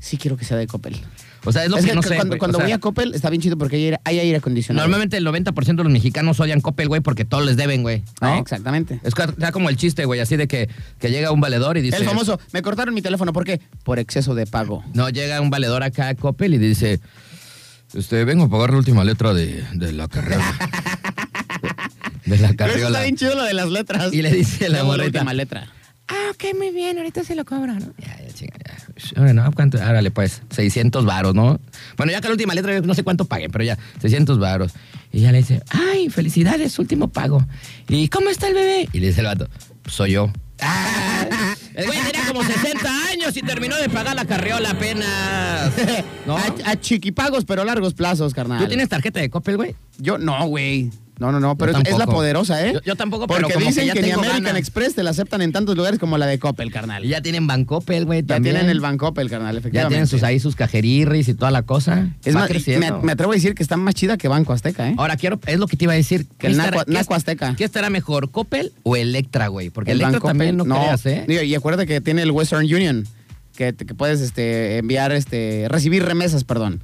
Speaker 3: Sí quiero que sea de Coppel.
Speaker 2: O sea, es lo
Speaker 3: Es
Speaker 2: que,
Speaker 3: que
Speaker 2: no sé,
Speaker 3: cuando, cuando
Speaker 2: O sea,
Speaker 3: voy a Coppel está bien chido porque hay aire, hay aire acondicionado.
Speaker 2: Normalmente el 90% de los mexicanos odian Coppel, güey, porque todos les deben, güey. ¿no?
Speaker 3: Ah, exactamente.
Speaker 2: Es como el chiste, güey, así de que, que llega un valedor y dice...
Speaker 3: El famoso, me cortaron mi teléfono, ¿por qué? Por exceso de pago.
Speaker 2: No, llega un valedor acá a Coppel y dice... Este, vengo a pagar la última letra de, de la carrera. De la carriola.
Speaker 3: está bien chido lo de las letras.
Speaker 2: Y le dice la morrita.
Speaker 3: última letra.
Speaker 2: Ah, ok, muy bien, ahorita se lo cobra, ¿no? Ya, ya, chinga, ya. Bueno, ¿cuánto? Árale, pues, 600 varos, ¿no? Bueno, ya que la última letra, yo no sé cuánto pagué, pero ya, 600 varos. Y ya le dice, ay, felicidades, último pago. ¿Y cómo está el bebé? Y le dice el vato, soy yo. Ah, el güey tenía como 60 años y terminó de pagar la carriola apenas. ¿No?
Speaker 3: A, a chiquipagos, pero largos plazos, carnal.
Speaker 2: ¿Tú tienes tarjeta de Coppel, güey?
Speaker 3: Yo no, güey. No, no, no, pero es, es la poderosa, ¿eh?
Speaker 2: Yo- yo tampoco, pero
Speaker 3: Porque
Speaker 2: como que
Speaker 3: dicen
Speaker 2: ya
Speaker 3: que, ni American. Express te la aceptan en tantos lugares como la de Coppel, carnal.
Speaker 2: Y ya tienen Bancoppel, güey,
Speaker 3: Ya
Speaker 2: también.
Speaker 3: tienen el Bancoppel, carnal,
Speaker 2: Ya
Speaker 3: efectivamente.
Speaker 2: tienen sus, ahí sus cajerirris y toda la cosa.
Speaker 3: Es
Speaker 2: Va
Speaker 3: más,
Speaker 2: creciendo.
Speaker 3: me, me atrevo a decir que está más chida que Banco Azteca, ¿eh?
Speaker 2: Ahora quiero, es lo que te iba a decir.
Speaker 3: Que el
Speaker 2: ¿Qué
Speaker 3: Naco- Naco Azteca.
Speaker 2: ¿Qué estará mejor, Coppel o Electra, güey? Porque
Speaker 3: El
Speaker 2: Electra
Speaker 3: Bancoppel,
Speaker 2: también no, creas, ¿eh?
Speaker 3: Digo, y acuérdate que tiene el Western Union, que, que puedes este, enviar, este, recibir remesas, perdón.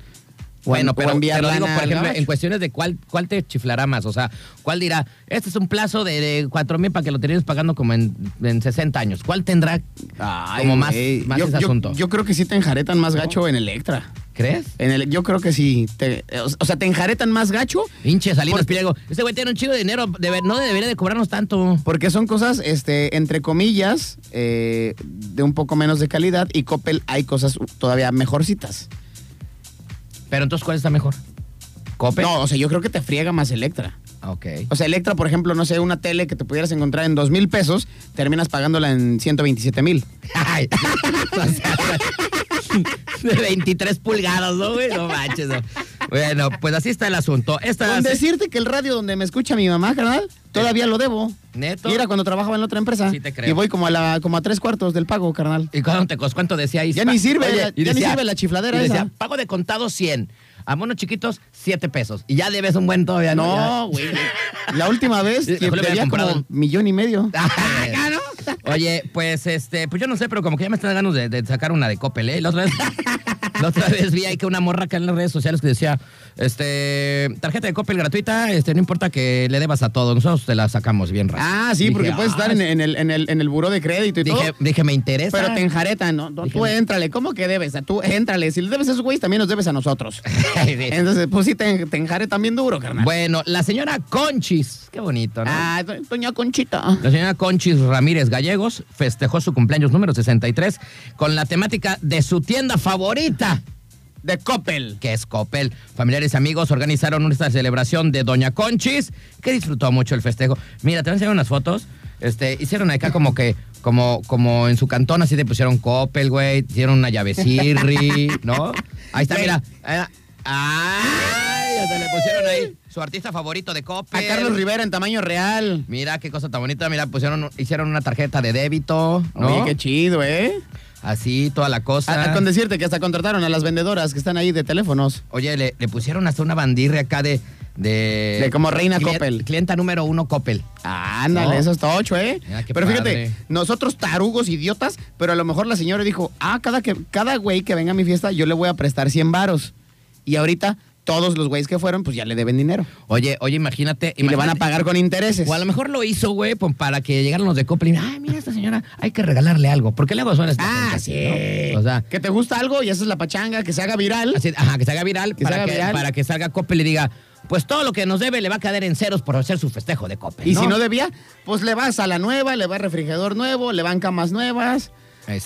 Speaker 2: Bueno, pero, pero digo, por ejemplo, en cuestiones de cuál, cuál te chiflará más. O sea, cuál dirá, este es un plazo de, de 4 mil para que lo termines pagando como en, en 60 años. ¿Cuál tendrá
Speaker 3: Ay,
Speaker 2: como más,
Speaker 3: yo,
Speaker 2: ese
Speaker 3: yo-
Speaker 2: asunto?
Speaker 3: Yo creo que sí te enjaretan más gacho en Electra.
Speaker 2: ¿Crees?
Speaker 3: En el, yo creo que sí. Te- o sea, te enjaretan más gacho
Speaker 2: Hinche Salinas Pliego. Ese güey tiene un chido de dinero. debe- no debería de cobrarnos tanto.
Speaker 3: porque son cosas, este, entre comillas, eh, de un poco menos de calidad y Coppel hay cosas todavía mejorcitas.
Speaker 2: Pero entonces, ¿cuál está mejor? ¿Coppel?
Speaker 3: No, o sea, yo creo que te friega más Electra.
Speaker 2: Ok.
Speaker 3: O sea, Electra, por ejemplo, no sé, una tele que te pudieras encontrar en dos mil pesos, terminas pagándola en 127 mil.
Speaker 2: Ay, o sea, de 23 pulgadas, ¿no, güey? No manches, no. Bueno, pues así está el asunto. Esta
Speaker 3: Con decirte que el radio donde me escucha mi mamá, carnal, todavía lo debo.
Speaker 2: ¿Neto?
Speaker 3: Y era cuando trabajaba en la otra empresa.
Speaker 2: Sí te creo.
Speaker 3: Y voy como a, la, como a tres cuartos del pago, carnal.
Speaker 2: ¿Y cuánto? ¿Cuánto decía ahí?
Speaker 3: Ya ni sirve,
Speaker 2: Oye,
Speaker 3: ya-
Speaker 2: y
Speaker 3: ya ni sirve la chifladera
Speaker 2: y decía,
Speaker 3: esa.
Speaker 2: pago de contado 100. A monos chiquitos, 7 pesos. Y ya debes un buen todavía, ¿no?
Speaker 3: No, güey. La última vez que debía
Speaker 2: comprado
Speaker 3: como millón y medio.
Speaker 2: Oye, pues este, pues yo no sé, pero como que ya me están ganas de, de sacar una de Coppel, ¿eh? La otra vez, la otra vez vi ahí que una morra acá en las redes sociales que decía, este, tarjeta de Coppel gratuita, este, no importa que le debas a todos, nosotros te la sacamos bien rápido.
Speaker 3: Ah, sí,
Speaker 2: Dije,
Speaker 3: porque puedes
Speaker 2: ah,
Speaker 3: estar en, en el, en, el, en el buró de crédito y
Speaker 2: Dije,
Speaker 3: todo.
Speaker 2: dije, me interesa.
Speaker 3: Pero te enjaretan, ¿no?
Speaker 2: Dije,
Speaker 3: tú éntrale. ¿Cómo que debes? Tú éntrale. Si le debes a esos güeyes, también nos debes a nosotros. Entonces, pues sí, te, te enjaretan bien duro, carnal.
Speaker 2: Bueno, la señora Conchis, qué bonito, ¿no?
Speaker 3: Ah, do- doña Conchita.
Speaker 2: La señora Conchis Ramírez Gallegos festejó su cumpleaños número 63 con la temática de su tienda favorita.
Speaker 3: De Coppel.
Speaker 2: que es Coppel. Familiares y amigos organizaron esta celebración de Doña Conchis, que disfrutó mucho el festejo. Mira, te voy a enseñar unas fotos. Este, hicieron acá como que, como, como en su cantón, así te pusieron Coppel, güey, hicieron una llave Sirri, ¿no? Ahí está, mira. ¡Ay! Hasta le pusieron ahí su artista favorito de Coppel.
Speaker 3: A Carlos Rivera en tamaño real.
Speaker 2: Mira qué cosa tan bonita. Mira, pusieron, hicieron una tarjeta de débito, ¿no?
Speaker 3: Oye, qué chido, ¿eh?
Speaker 2: Así, toda la cosa.
Speaker 3: A- a- con decirte que hasta contrataron a las vendedoras que están ahí de teléfonos.
Speaker 2: Oye, le, le pusieron hasta una bandirre acá de. De,
Speaker 3: De como reina Coppel.
Speaker 2: Clienta número uno Coppel.
Speaker 3: Ándale,
Speaker 2: No.
Speaker 3: eso está ocho, ¿eh?
Speaker 2: Mira, qué
Speaker 3: pero fíjate,
Speaker 2: padre.
Speaker 3: nosotros tarugos, idiotas, pero a lo mejor la señora dijo, ah, cada, que, cada güey que venga a mi fiesta yo le voy a prestar 100 varos. Y ahorita todos los güeyes que fueron, pues ya le deben dinero.
Speaker 2: Oye, oye, imagínate.
Speaker 3: Y le van a pagar con intereses.
Speaker 2: O a lo mejor lo hizo, güey, pues, para que llegaran los de Coppel y ay, mira esta señora, hay que regalarle algo. Porque luego suena esta
Speaker 3: Ah,
Speaker 2: gente
Speaker 3: sí.
Speaker 2: así, ¿no? O sea,
Speaker 3: que te gusta algo y haces la pachanga, que se haga viral.
Speaker 2: así, ajá, que se haga viral,
Speaker 3: Que se
Speaker 2: para,
Speaker 3: haga
Speaker 2: que,
Speaker 3: viral.
Speaker 2: para que salga Coppel y diga, pues todo lo que nos debe le va a caer en ceros por hacer su festejo de Coppel.
Speaker 3: Y si no debía, pues le vas a la nueva, le va refrigerador nuevo, le van camas nuevas.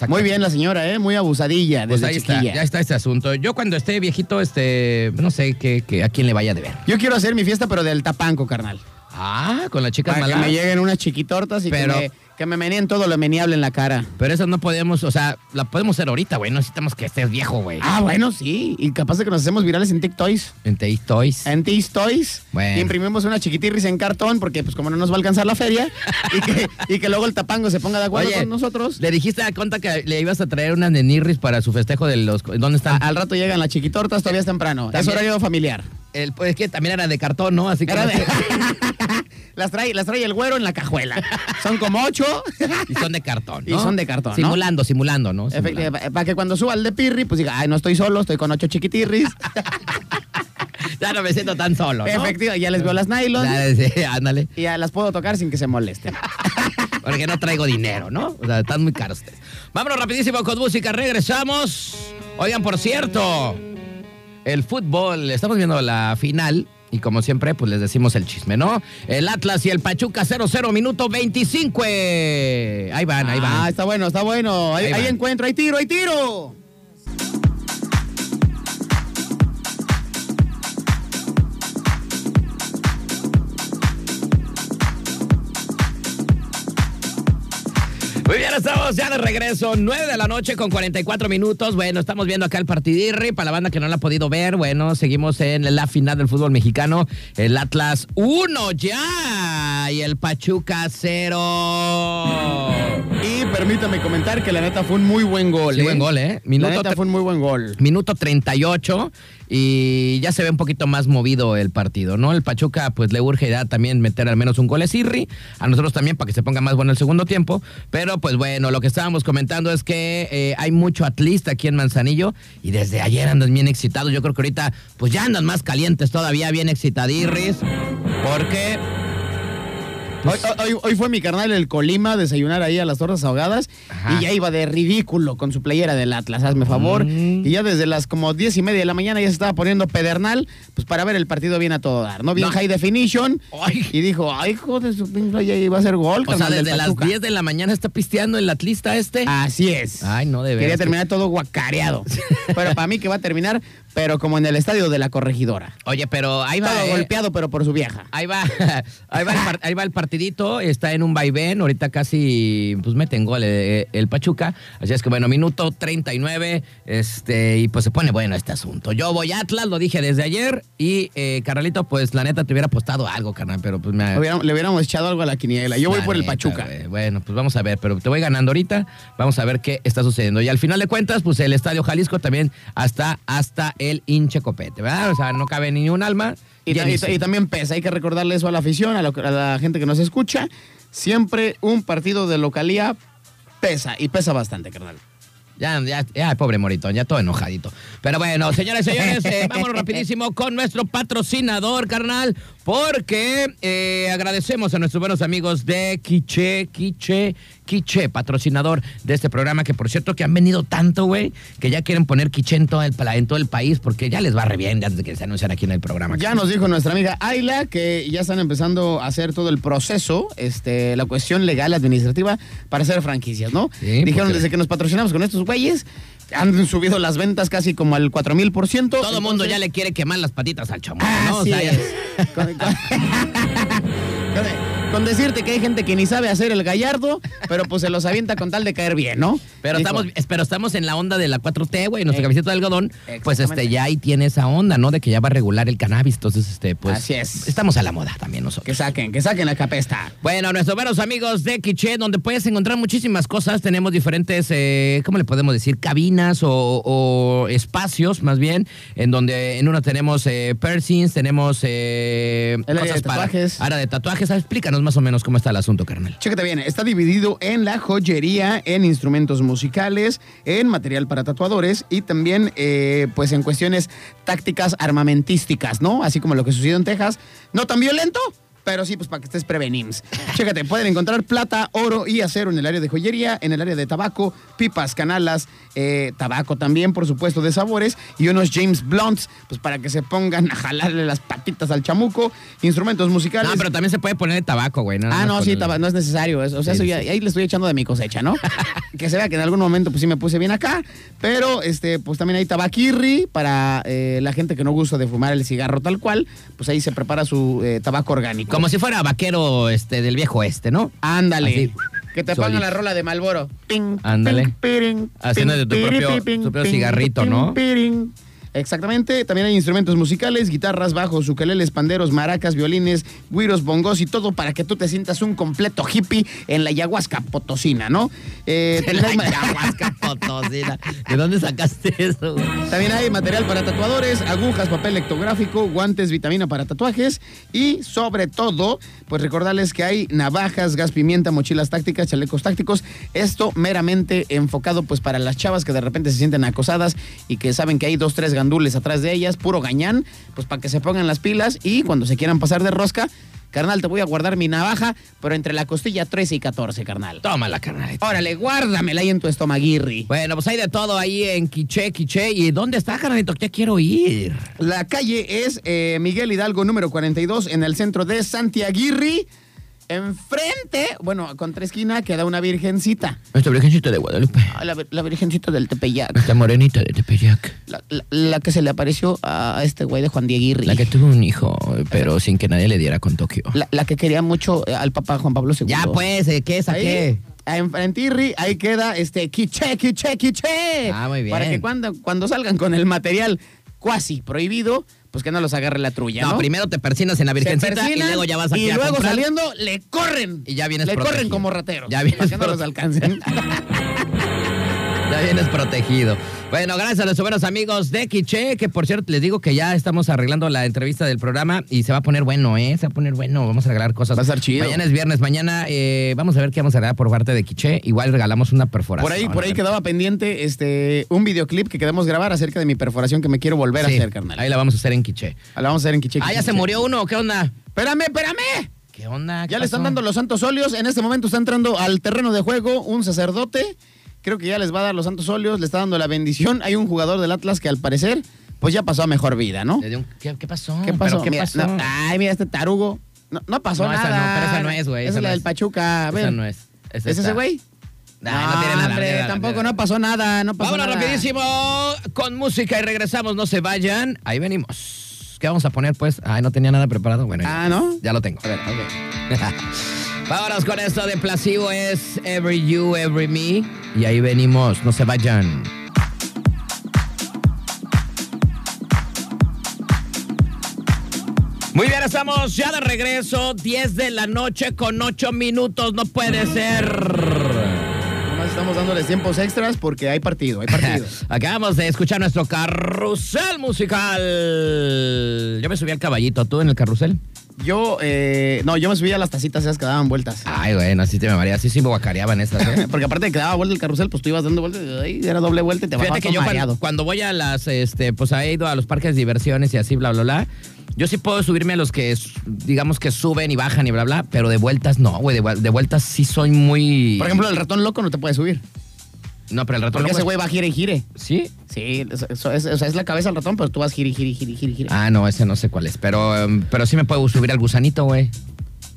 Speaker 3: Muy bien la señora, ¿eh? Muy abusadilla
Speaker 2: Pues
Speaker 3: desde
Speaker 2: ahí está, ya está este asunto. Yo cuando esté viejito, este, no sé qué, qué- a quién le vaya a deber.
Speaker 3: Yo quiero hacer mi fiesta, pero del tapanco, carnal.
Speaker 2: Ah, con las chicas
Speaker 3: Para que
Speaker 2: malas.
Speaker 3: me lleguen unas chiquitortas y
Speaker 2: Pero-
Speaker 3: que, me, que me meneen todo lo meneable en la cara.
Speaker 2: Pero eso no podemos, o sea, la podemos hacer ahorita, güey. No necesitamos que estés viejo, güey.
Speaker 3: Ah, bueno, sí. Y capaz de que nos hacemos virales en TikToys.
Speaker 2: En Toys.
Speaker 3: En Toys.
Speaker 2: Bueno.
Speaker 3: Y imprimimos una chiquitirris en cartón porque, pues, como no nos va a alcanzar la feria. y, que, y que luego el tapango se ponga de acuerdo
Speaker 2: Oye,
Speaker 3: con nosotros.
Speaker 2: Le dijiste a Conta que le ibas a traer unas nenirris para su festejo de los... ¿Dónde
Speaker 3: A-
Speaker 2: están?
Speaker 3: al rato llegan las chiquitortas, todavía es temprano. Es
Speaker 2: También-
Speaker 3: horario familiar.
Speaker 2: El, pues es que también era de cartón, ¿no? Así que...
Speaker 3: Era
Speaker 2: no
Speaker 3: de-
Speaker 2: sé.
Speaker 3: las, trae, las trae el güero en la cajuela. Son como ocho.
Speaker 2: y son de cartón,
Speaker 3: Y son de cartón, ¿no?
Speaker 2: Simulando, simulando, ¿no? Simulando.
Speaker 3: Para que cuando suba el de Pirri, pues diga, ay, no estoy solo, estoy con ocho chiquitirris.
Speaker 2: Ya no me siento tan solo, ¿no?
Speaker 3: Efectivo, ya les veo las nylon.
Speaker 2: Sí, ándale.
Speaker 3: Y ya las puedo tocar sin que se molesten.
Speaker 2: Porque no traigo dinero, ¿no? O sea, están muy caros ustedes. Vámonos rapidísimo con música, regresamos. Oigan, por cierto, el fútbol, estamos viendo la final y como siempre, pues les decimos el chisme, ¿no? El Atlas y el Pachuca 0-0, minuto 25. Ahí van, ahí van.
Speaker 3: Ah, está bueno, está bueno. Ahí,
Speaker 2: Ahí
Speaker 3: ahí encuentro, hay tiro, hay tiro.
Speaker 2: Muy bien, estamos ya de regreso, 9 de la noche con 44 minutos. Bueno, estamos viendo acá el partidirri. Para la banda que no lo ha podido ver, bueno, seguimos en la final del fútbol mexicano. El Atlas 1 ya y el Pachuca 0.
Speaker 3: Y permítame comentar que la neta fue un muy buen gol.
Speaker 2: Sí, buen gol, ¿eh?
Speaker 3: La
Speaker 2: Minuto
Speaker 3: neta
Speaker 2: tre-
Speaker 3: fue un muy buen gol.
Speaker 2: Minuto 38 y ya se ve un poquito más movido el partido, ¿no? El Pachuca pues le urge ya también meter al menos un gol a Sirri, a nosotros también para que se ponga más bueno el segundo tiempo, pero pues bueno, lo que estábamos comentando es que eh, hay mucho atlista aquí en Manzanillo y desde ayer andan bien excitados, yo creo que ahorita pues ya andan más calientes todavía, bien excitadirris, porque...
Speaker 3: Hoy, hoy- hoy fue mi carnal el Colima a desayunar ahí a las torres ahogadas
Speaker 2: Ajá.
Speaker 3: y ya iba de ridículo con su playera del Atlas, hazme favor.
Speaker 2: Mm.
Speaker 3: Y ya desde las como diez y media de la mañana ya se estaba poniendo pedernal, pues para ver el partido bien a todo dar, ¿no? Bien
Speaker 2: No.
Speaker 3: high definition.
Speaker 2: Ay.
Speaker 3: Y dijo, ay, hijo de su pinche, ya iba a ser gol,
Speaker 2: O sea, desde las
Speaker 3: Pachuca".
Speaker 2: 10 de la mañana está pisteando el atlista este.
Speaker 3: Así es.
Speaker 2: Ay, no, de
Speaker 3: Quería terminar todo guacareado. pero para mí que va a terminar, pero como en el estadio de la corregidora.
Speaker 2: Oye, pero ahí va.
Speaker 3: Todo
Speaker 2: ¿eh?
Speaker 3: golpeado, pero por su vieja.
Speaker 2: Ahí va, ahí va, el par- ahí va el partidito, está en un vaivén, ahorita casi pues meten gol el, Pachuca, así es que bueno, minuto 39, este, y pues se pone bueno este asunto. Yo voy a Atlas, lo dije desde ayer, y eh, carnalito, pues la neta te hubiera apostado algo, carnal, pero pues me...
Speaker 3: Le hubiéramos, le hubiéramos echado algo a la quiniela. Yo voy
Speaker 2: La
Speaker 3: por el
Speaker 2: neta,
Speaker 3: Pachuca.
Speaker 2: Bueno, pues vamos a ver, pero te voy ganando ahorita. Vamos a ver qué está sucediendo. Y al final de cuentas, pues el Estadio Jalisco también hasta, hasta el hinche copete, ¿verdad? O sea, no cabe ni un alma.
Speaker 3: Y, ta- y ta-
Speaker 2: llenísimo.
Speaker 3: y también pesa, hay que recordarle eso a la afición, a, lo- a la gente que nos escucha. Siempre un partido de localía pesa, y pesa bastante, carnal.
Speaker 2: Ya, ya, ya, pobre Moritón, ya todo enojadito. Pero bueno, señores, señores, eh, vámonos rapidísimo con nuestro patrocinador, carnal, porque eh, agradecemos a nuestros buenos amigos de Quiche, Quiche, Quiche, patrocinador de este programa, que por cierto que han venido tanto, güey, que ya quieren poner Quiche en todo el, en todo el país, porque ya les va re bien antes de que se anuncian aquí en el programa.
Speaker 3: Ya nos dijo nuestra amiga Ayla que ya están empezando a hacer todo el proceso, este, la cuestión legal administrativa para hacer franquicias, ¿no?
Speaker 2: Sí,
Speaker 3: Dijeron
Speaker 2: porque-
Speaker 3: desde que nos patrocinamos con estos güeyes, han subido las ventas casi como al 4000 por ciento.
Speaker 2: Todo el mundo ya le quiere quemar las patitas al chamuco,
Speaker 3: Ah,
Speaker 2: ¿no? O
Speaker 3: Así
Speaker 2: sea, ya-
Speaker 3: es. Con, decirte que hay gente que ni sabe hacer el gallardo, pero pues se los avienta con tal de caer bien, ¿no?
Speaker 2: Pero
Speaker 3: Dijo,
Speaker 2: estamos, pero estamos en la onda de la 4T, güey, nuestra
Speaker 3: Eh,
Speaker 2: camiseta de algodón, pues este ya ahí tiene esa onda, ¿no? De que ya va a regular el cannabis, entonces este pues
Speaker 3: Así es.
Speaker 2: estamos a la moda también nosotros.
Speaker 3: Que saquen, que saquen la capesta.
Speaker 2: Bueno, nuestros buenos amigos de Quiche, donde puedes encontrar muchísimas cosas. Tenemos diferentes, eh, ¿cómo le podemos decir? Cabinas o, o espacios, más bien, en donde en uno tenemos eh, piercings, tenemos eh,
Speaker 3: área de tatuajes.
Speaker 2: Área de tatuajes. Explícanos más o menos cómo está el asunto, carnal.
Speaker 3: Chécate bien, está dividido en la joyería, en instrumentos musicales, en material para tatuadores y también eh, pues en cuestiones tácticas armamentísticas, ¿no? Así como lo que sucedió en Texas. No tan violento, pero sí, pues para que estés prevenims. Chécate, pueden encontrar plata, oro y acero en el área de joyería, en el área de tabaco, pipas, canalas, eh, tabaco también, por supuesto, de sabores y unos James Blunts, pues para que se pongan a jalarle las patitas al chamuco, instrumentos musicales.
Speaker 2: No, pero también se puede poner tabaco, güey. nada
Speaker 3: Ah, no, sí,
Speaker 2: el-
Speaker 3: no es necesario. es- o sea,
Speaker 2: Sí,
Speaker 3: eso ya-
Speaker 2: sí.
Speaker 3: ahí le estoy echando de mi cosecha, ¿no? que se vea que en algún momento pues sí me puse bien acá. Pero este, pues también hay tabaquirri para eh, la gente que no gusta de fumar el cigarro tal cual. Pues ahí se prepara su eh, tabaco orgánico.
Speaker 2: Como si fuera vaquero este, del viejo este, ¿no?
Speaker 3: Ándale.
Speaker 2: Así,
Speaker 3: que te pongan la rola de Malboro.
Speaker 2: Ándale. Haciendo de tu propio- tu propio cigarrito, ¿no?
Speaker 3: Exactamente, también hay instrumentos musicales, guitarras, bajos, ukeleles, panderos, maracas, violines, güiros, bongos y todo para que tú te sientas un completo hippie en la ayahuasca potosina, ¿no? Eh,
Speaker 2: En la ayahuasca potosina. ¿De dónde sacaste eso?
Speaker 3: También hay material para tatuadores, agujas, papel lectográfico, guantes, vitamina para tatuajes y sobre todo, pues recordarles que hay navajas, gas pimienta, mochilas tácticas, chalecos tácticos. Esto meramente enfocado pues para las chavas que de repente se sienten acosadas y que saben que hay dos, tres gandules atrás de ellas, puro gañán, pues para que se pongan las pilas y cuando se quieran pasar de rosca, carnal, te voy a guardar mi navaja, pero entre la costilla 13 y 14, carnal.
Speaker 2: Tómala, carnalito.
Speaker 3: Órale, guárdamela ahí en tu estomaguirri.
Speaker 2: Bueno, pues hay de todo ahí en Quiché, Quiché. ¿Y dónde está, carnalito? Ya quiero ir.
Speaker 3: La calle es eh, Miguel Hidalgo número 42 en el centro de Santiaguirri. Enfrente, bueno, contra esquina queda una virgencita.
Speaker 2: Nuestra virgencita de Guadalupe.
Speaker 3: Ah, La, la virgencita del Tepeyac.
Speaker 2: Nuestra morenita de Tepeyac.
Speaker 3: La, la- la que se le apareció a este güey de Juan Dieguirri.
Speaker 2: La que tuvo un hijo, pero sin que nadie le diera con Tokio.
Speaker 3: La, que quería mucho eh, al Papa Juan Pablo II.
Speaker 2: Ya pues. ¿qué es qué?
Speaker 3: En Frentirri, ahí queda este quiche, quiche, quiche.
Speaker 2: Ah, muy bien.
Speaker 3: Para que cuando, cuando salgan con el material cuasi prohibido, pues que no los agarre la trulla,
Speaker 2: No,
Speaker 3: ¿no?
Speaker 2: primero te persinas en la virgencita y luego ya vas aquí
Speaker 3: Y
Speaker 2: a
Speaker 3: luego
Speaker 2: comprar.
Speaker 3: saliendo, le corren.
Speaker 2: Y ya vienes
Speaker 3: Le corren como rateros.
Speaker 2: Ya vienes
Speaker 3: Para que no los alcancen.
Speaker 2: Ya vienes protegido. Bueno, gracias a nuestros buenos amigos de Quiche, que por cierto les digo que ya estamos arreglando la entrevista del programa y se va a poner bueno, ¿eh? Se va a poner bueno, vamos a regalar cosas.
Speaker 3: Va a estar chido.
Speaker 2: Mañana es viernes, mañana eh, vamos a ver qué vamos a regalar por parte de Quiche. Igual regalamos una perforación.
Speaker 3: Por ahí, por ahí quedaba pendiente este un videoclip que queremos grabar acerca de mi perforación que me quiero volver
Speaker 2: Sí,
Speaker 3: a hacer, carnal.
Speaker 2: Ahí la vamos a hacer en Quiche.
Speaker 3: La vamos a hacer en Quiche.
Speaker 2: Ah, ya se murió uno, ¿qué onda?
Speaker 3: Espérame, espérame.
Speaker 2: ¿Qué onda? ¿Qué
Speaker 3: Ya le están dando los santos óleos. En este momento está entrando al terreno de juego un sacerdote. Creo que ya les va a dar los santos óleos, le está dando la bendición. Hay un jugador del Atlas que al parecer, pues ya pasó a mejor vida, ¿no?
Speaker 2: Le dio un- ¿Qué, qué pasó?
Speaker 3: ¿Qué pasó?
Speaker 2: ¿Pero ¿Qué
Speaker 3: Mira,
Speaker 2: pasó?
Speaker 3: no, ay, mira este tarugo. No, no pasó
Speaker 2: No, esa
Speaker 3: nada.
Speaker 2: no, pero esa no es, güey,
Speaker 3: Esa
Speaker 2: esa
Speaker 3: es la del
Speaker 2: es.
Speaker 3: Pachuca. A ver.
Speaker 2: Esa no es.
Speaker 3: ¿Es ese güey?
Speaker 2: Nah, no tiene nada.
Speaker 3: hombre, tampoco no pasó nada, no pasó
Speaker 2: Vámonos
Speaker 3: nada.
Speaker 2: rapidísimo con música y regresamos, no se vayan. Ahí venimos. ¿Qué vamos a poner, pues? Ay, no tenía nada preparado. Bueno, ya,
Speaker 3: Ah, ¿no?
Speaker 2: ya lo tengo.
Speaker 3: A ver, ok.
Speaker 2: Vámonos con esto de Placebo es Every You, Every Me. Y ahí venimos, no se vayan. Muy bien, estamos ya de regreso. 10 de la noche con 8 minutos. No puede ser.
Speaker 3: Estamos dándoles tiempos extras porque hay partido, hay partido.
Speaker 2: Acabamos de escuchar nuestro carrusel musical. Yo me subí al caballito, ¿tú en el carrusel?
Speaker 3: Yo, eh, no, yo me subí a las tacitas esas que daban vueltas.
Speaker 2: Ay, bueno, así te me maría. Así sí me guacareaban estas, ¿eh?
Speaker 3: Porque aparte de que daba vuelta el carrusel, pues tú ibas dando vueltas, y era doble vuelta y te
Speaker 2: Fíjate
Speaker 3: bajabas
Speaker 2: que
Speaker 3: todo
Speaker 2: yo cuando,
Speaker 3: mareado.
Speaker 2: cuando voy a las, este, pues he ido a los parques de diversiones y así, bla, bla, bla. Yo sí puedo subirme a los que, digamos que suben y bajan y bla, bla, pero de vueltas no, güey. De, vuel- de vueltas sí soy muy.
Speaker 3: Por ejemplo, el ratón loco no te puede subir.
Speaker 2: No, pero el ratón
Speaker 3: Porque
Speaker 2: loco
Speaker 3: ese
Speaker 2: es-
Speaker 3: güey va gire y gire.
Speaker 2: ¿Sí?
Speaker 3: Sí, eso, es, es la cabeza del ratón, pero tú vas gire, gire, gire, gire, gire.
Speaker 2: Ah, no, ese no sé cuál es. Pero, em, pero sí me puedo subir al gusanito, güey.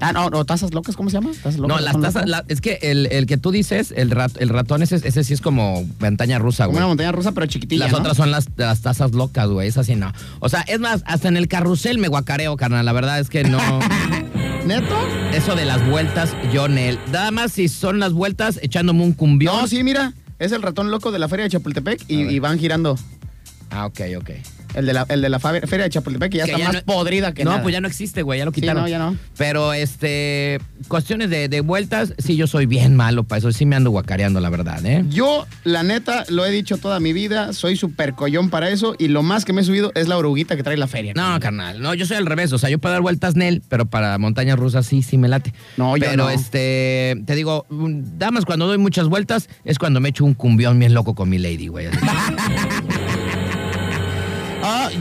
Speaker 3: Ah, no, no, tazas locas, ¿cómo se llama? ¿Tazas locas?
Speaker 2: No, las tazas, la- es que el, el que tú dices, el, rat- el ratón, ese, ese sí es como montaña rusa,
Speaker 3: Como
Speaker 2: güey.
Speaker 3: una montaña rusa, pero chiquitilla,
Speaker 2: Las
Speaker 3: ¿no?
Speaker 2: otras son las, las tazas locas, güey. Es así, no. O sea, es más, hasta en el carrusel me guacareo, carnal. La verdad es que no.
Speaker 3: ¿Neto?
Speaker 2: Eso de las vueltas, yo, Nel. Nada más si son las vueltas echándome un cumbión.
Speaker 3: No, sí, mira. Es el ratón loco de la feria de Chapultepec y, y van girando.
Speaker 2: Ah, ok, ok.
Speaker 3: El de la, el de la feria de Chapultepec que ya
Speaker 2: Que
Speaker 3: está
Speaker 2: ya
Speaker 3: más
Speaker 2: no-
Speaker 3: podrida que
Speaker 2: no,
Speaker 3: nada.
Speaker 2: pues ya no existe, güey. Ya lo
Speaker 3: Sí,
Speaker 2: quitaron.
Speaker 3: no, ya no.
Speaker 2: Pero, este. Cuestiones de, de vueltas, sí, yo soy bien malo para eso. Sí me ando guacareando, la verdad, ¿eh?
Speaker 3: Yo, la neta, lo he dicho toda mi vida, soy súper collón para eso y lo más que me he subido es la oruguita que trae la feria.
Speaker 2: No, carnal, no, yo soy al revés, o sea, yo puedo dar vueltas Nel, pero para montañas rusas sí, sí me late.
Speaker 3: No, yo
Speaker 2: Pero
Speaker 3: no.
Speaker 2: este, te digo, mm, damas, cuando doy muchas vueltas es cuando me echo un cumbión bien loco con mi lady, güey.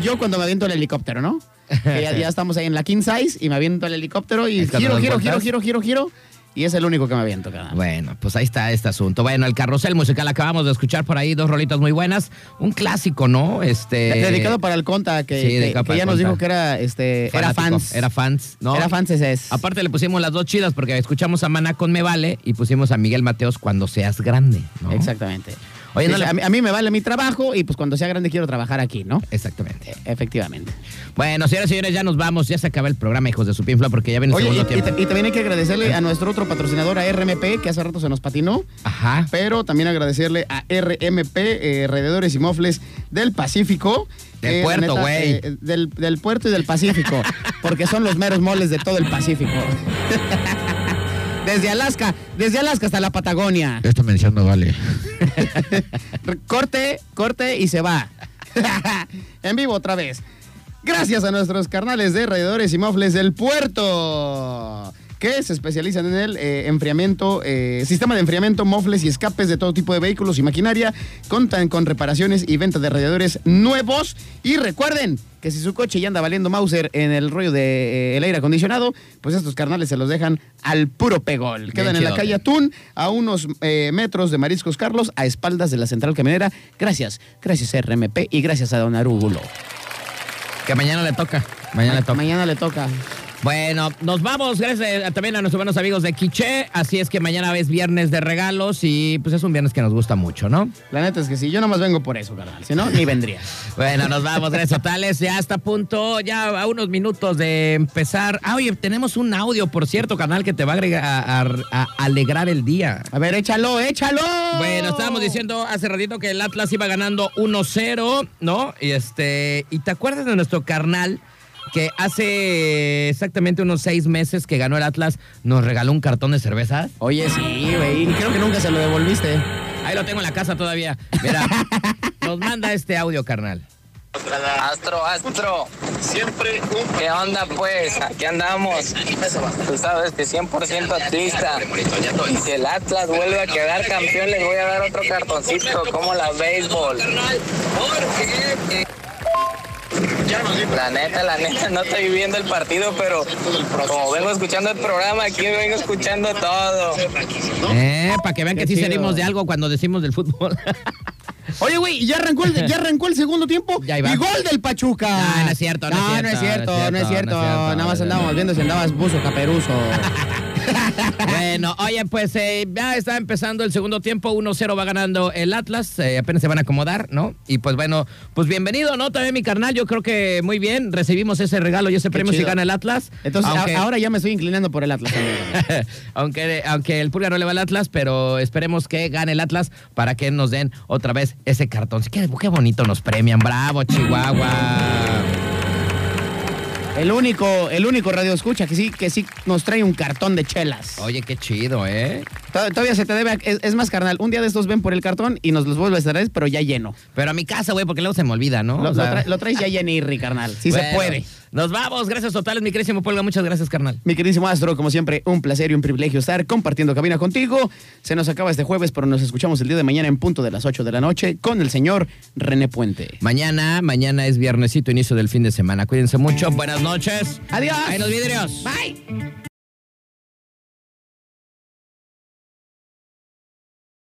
Speaker 3: yo cuando me aviento el helicóptero, ¿no? Que ya, ya estamos ahí en la king size y me aviento el helicóptero y
Speaker 2: Es
Speaker 3: giro, giro, giro, giro, giro, giro. Y es el único que me aviento, cada
Speaker 2: Bueno, pues ahí está este asunto. Bueno, el carrusel musical acabamos de escuchar por ahí dos rolitas muy buenas. Un clásico, ¿no? Este.
Speaker 3: Dedicado para el Conta, que,
Speaker 2: Sí,
Speaker 3: que- que ya nos dijo que era, este, era fans.
Speaker 2: Era fans, ¿no?
Speaker 3: Era fans ese es.
Speaker 2: Aparte le pusimos las dos chidas porque escuchamos a Maná con Me Vale y pusimos a Miguel Mateos cuando seas grande, ¿no?
Speaker 3: Exactamente.
Speaker 2: Oye, no
Speaker 3: a, mí, a mí me vale mi trabajo y pues cuando sea grande quiero trabajar aquí, ¿no?
Speaker 2: Exactamente.
Speaker 3: Efectivamente.
Speaker 2: Bueno, señores y señores, ya nos vamos. Ya se acaba el programa, hijos de su pinfla, porque ya viene el
Speaker 3: Oye, y,
Speaker 2: segundo
Speaker 3: y
Speaker 2: tiempo.
Speaker 3: y también hay que agradecerle a nuestro otro patrocinador, a RMP, que hace rato se nos patinó.
Speaker 2: Ajá.
Speaker 3: Pero también agradecerle a RMP, eh, Rededores y Mofles del Pacífico.
Speaker 2: Del puerto, güey.
Speaker 3: eh, del, del puerto y del Pacífico. porque son los meros moles de todo el Pacífico. desde Alaska, desde Alaska hasta la Patagonia.
Speaker 2: Esta mención no vale.
Speaker 3: Corte, corte y se va. en vivo otra vez. Gracias a nuestros carnales de Rededores y Mofles del puerto. Que se especializan en el eh, enfriamiento, eh, sistema de enfriamiento, mofles y escapes de todo tipo de vehículos y maquinaria. Contan con reparaciones y venta de radiadores nuevos. Y recuerden que si su coche ya anda valiendo Mauser en el rollo del de, eh, aire acondicionado, pues estos carnales se los dejan al puro pegol. Quedan en la calle Atún, a unos metros de Mariscos Carlos, a espaldas de la central camionera. Gracias, gracias RMP y gracias a Don Arúgulo.
Speaker 2: Que mañana le toca. Mañana le toca.
Speaker 3: Mañana le toca.
Speaker 2: Bueno, nos vamos. Gracias también a nuestros buenos amigos de Quiche. Así es que mañana es viernes de regalos y pues es un viernes que nos gusta mucho, ¿no?
Speaker 3: La neta es que sí, yo nomás vengo por eso, carnal. Si no, ni vendría.
Speaker 2: bueno, nos vamos, gracias totales. Ya está a punto, ya a unos minutos de empezar. Ah, oye, tenemos un audio, por cierto, canal, que te va a, agregar, a, a, alegrar el día.
Speaker 3: A ver, échalo, échalo.
Speaker 2: Bueno, estábamos diciendo hace ratito que el Atlas iba ganando 1-0, ¿no? Y este, ¿y te acuerdas de nuestro carnal? Que hace exactamente unos seis meses que ganó el Atlas, nos regaló un cartón de cervezas.
Speaker 3: Oye, sí, güey. Creo que nunca se lo devolviste.
Speaker 2: Ahí lo tengo en la casa todavía. Mira, nos manda este audio, carnal.
Speaker 1: Astro, Astro. Siempre un... ¿Qué onda, pues? Aquí andamos. Tú sabes que 100% atlista. Y si el Atlas vuelve a quedar campeón, les voy a dar otro cartoncito, como la béisbol. La neta, la neta, no estoy viviendo el partido, pero como vengo escuchando el programa, aquí vengo escuchando todo.
Speaker 2: Eh, para que vean que sí salimos de algo cuando decimos del fútbol.
Speaker 3: Oye, güey, ya arrancó el, ya arrancó el segundo tiempo
Speaker 2: ya
Speaker 3: y gol del Pachuca.
Speaker 2: No, no es cierto, no, no,
Speaker 3: es, cierto, no es cierto, Nada más andábamos viendo si andabas buzo caperuso.
Speaker 2: bueno, oye, pues eh, ya está empezando el segundo tiempo, 1-0 va ganando el Atlas, eh, apenas se van a acomodar, ¿no? Y pues bueno, pues bienvenido, ¿no? También mi carnal, yo creo que muy bien, recibimos ese regalo y ese premio si gana el Atlas.
Speaker 3: Entonces, ahora ya me estoy inclinando por el Atlas
Speaker 2: aunque, aunque el Pulga no le va al Atlas, pero esperemos que gane el Atlas para que nos den otra vez ese cartón. Qué, qué bonito nos premian, bravo, Chihuahua.
Speaker 3: El único, el único radio escucha que sí, que sí nos trae un cartón de chelas.
Speaker 2: Oye, qué chido, ¿eh?
Speaker 3: Todavía se te debe. Es, más, carnal, un día de estos ven por el cartón y nos los vuelves a traer, pero ya lleno.
Speaker 2: Pero a mi casa, güey, porque luego se me olvida, ¿no?
Speaker 3: Lo, traes ya llenirri, carnal. Sí se puede.
Speaker 2: Nos vamos, gracias totales, mi queridísimo Puebla, muchas gracias, carnal.
Speaker 3: Mi queridísimo Astro, como siempre, un placer y un privilegio estar compartiendo cabina contigo. Se nos acaba este jueves, pero nos escuchamos el día de mañana en punto de las 8 de la noche con el señor René Puente.
Speaker 2: Mañana, mañana es viernesito, inicio del fin de semana. Cuídense mucho, buenas noches.
Speaker 3: Adiós.
Speaker 2: Ahí los vidrios.
Speaker 3: Bye.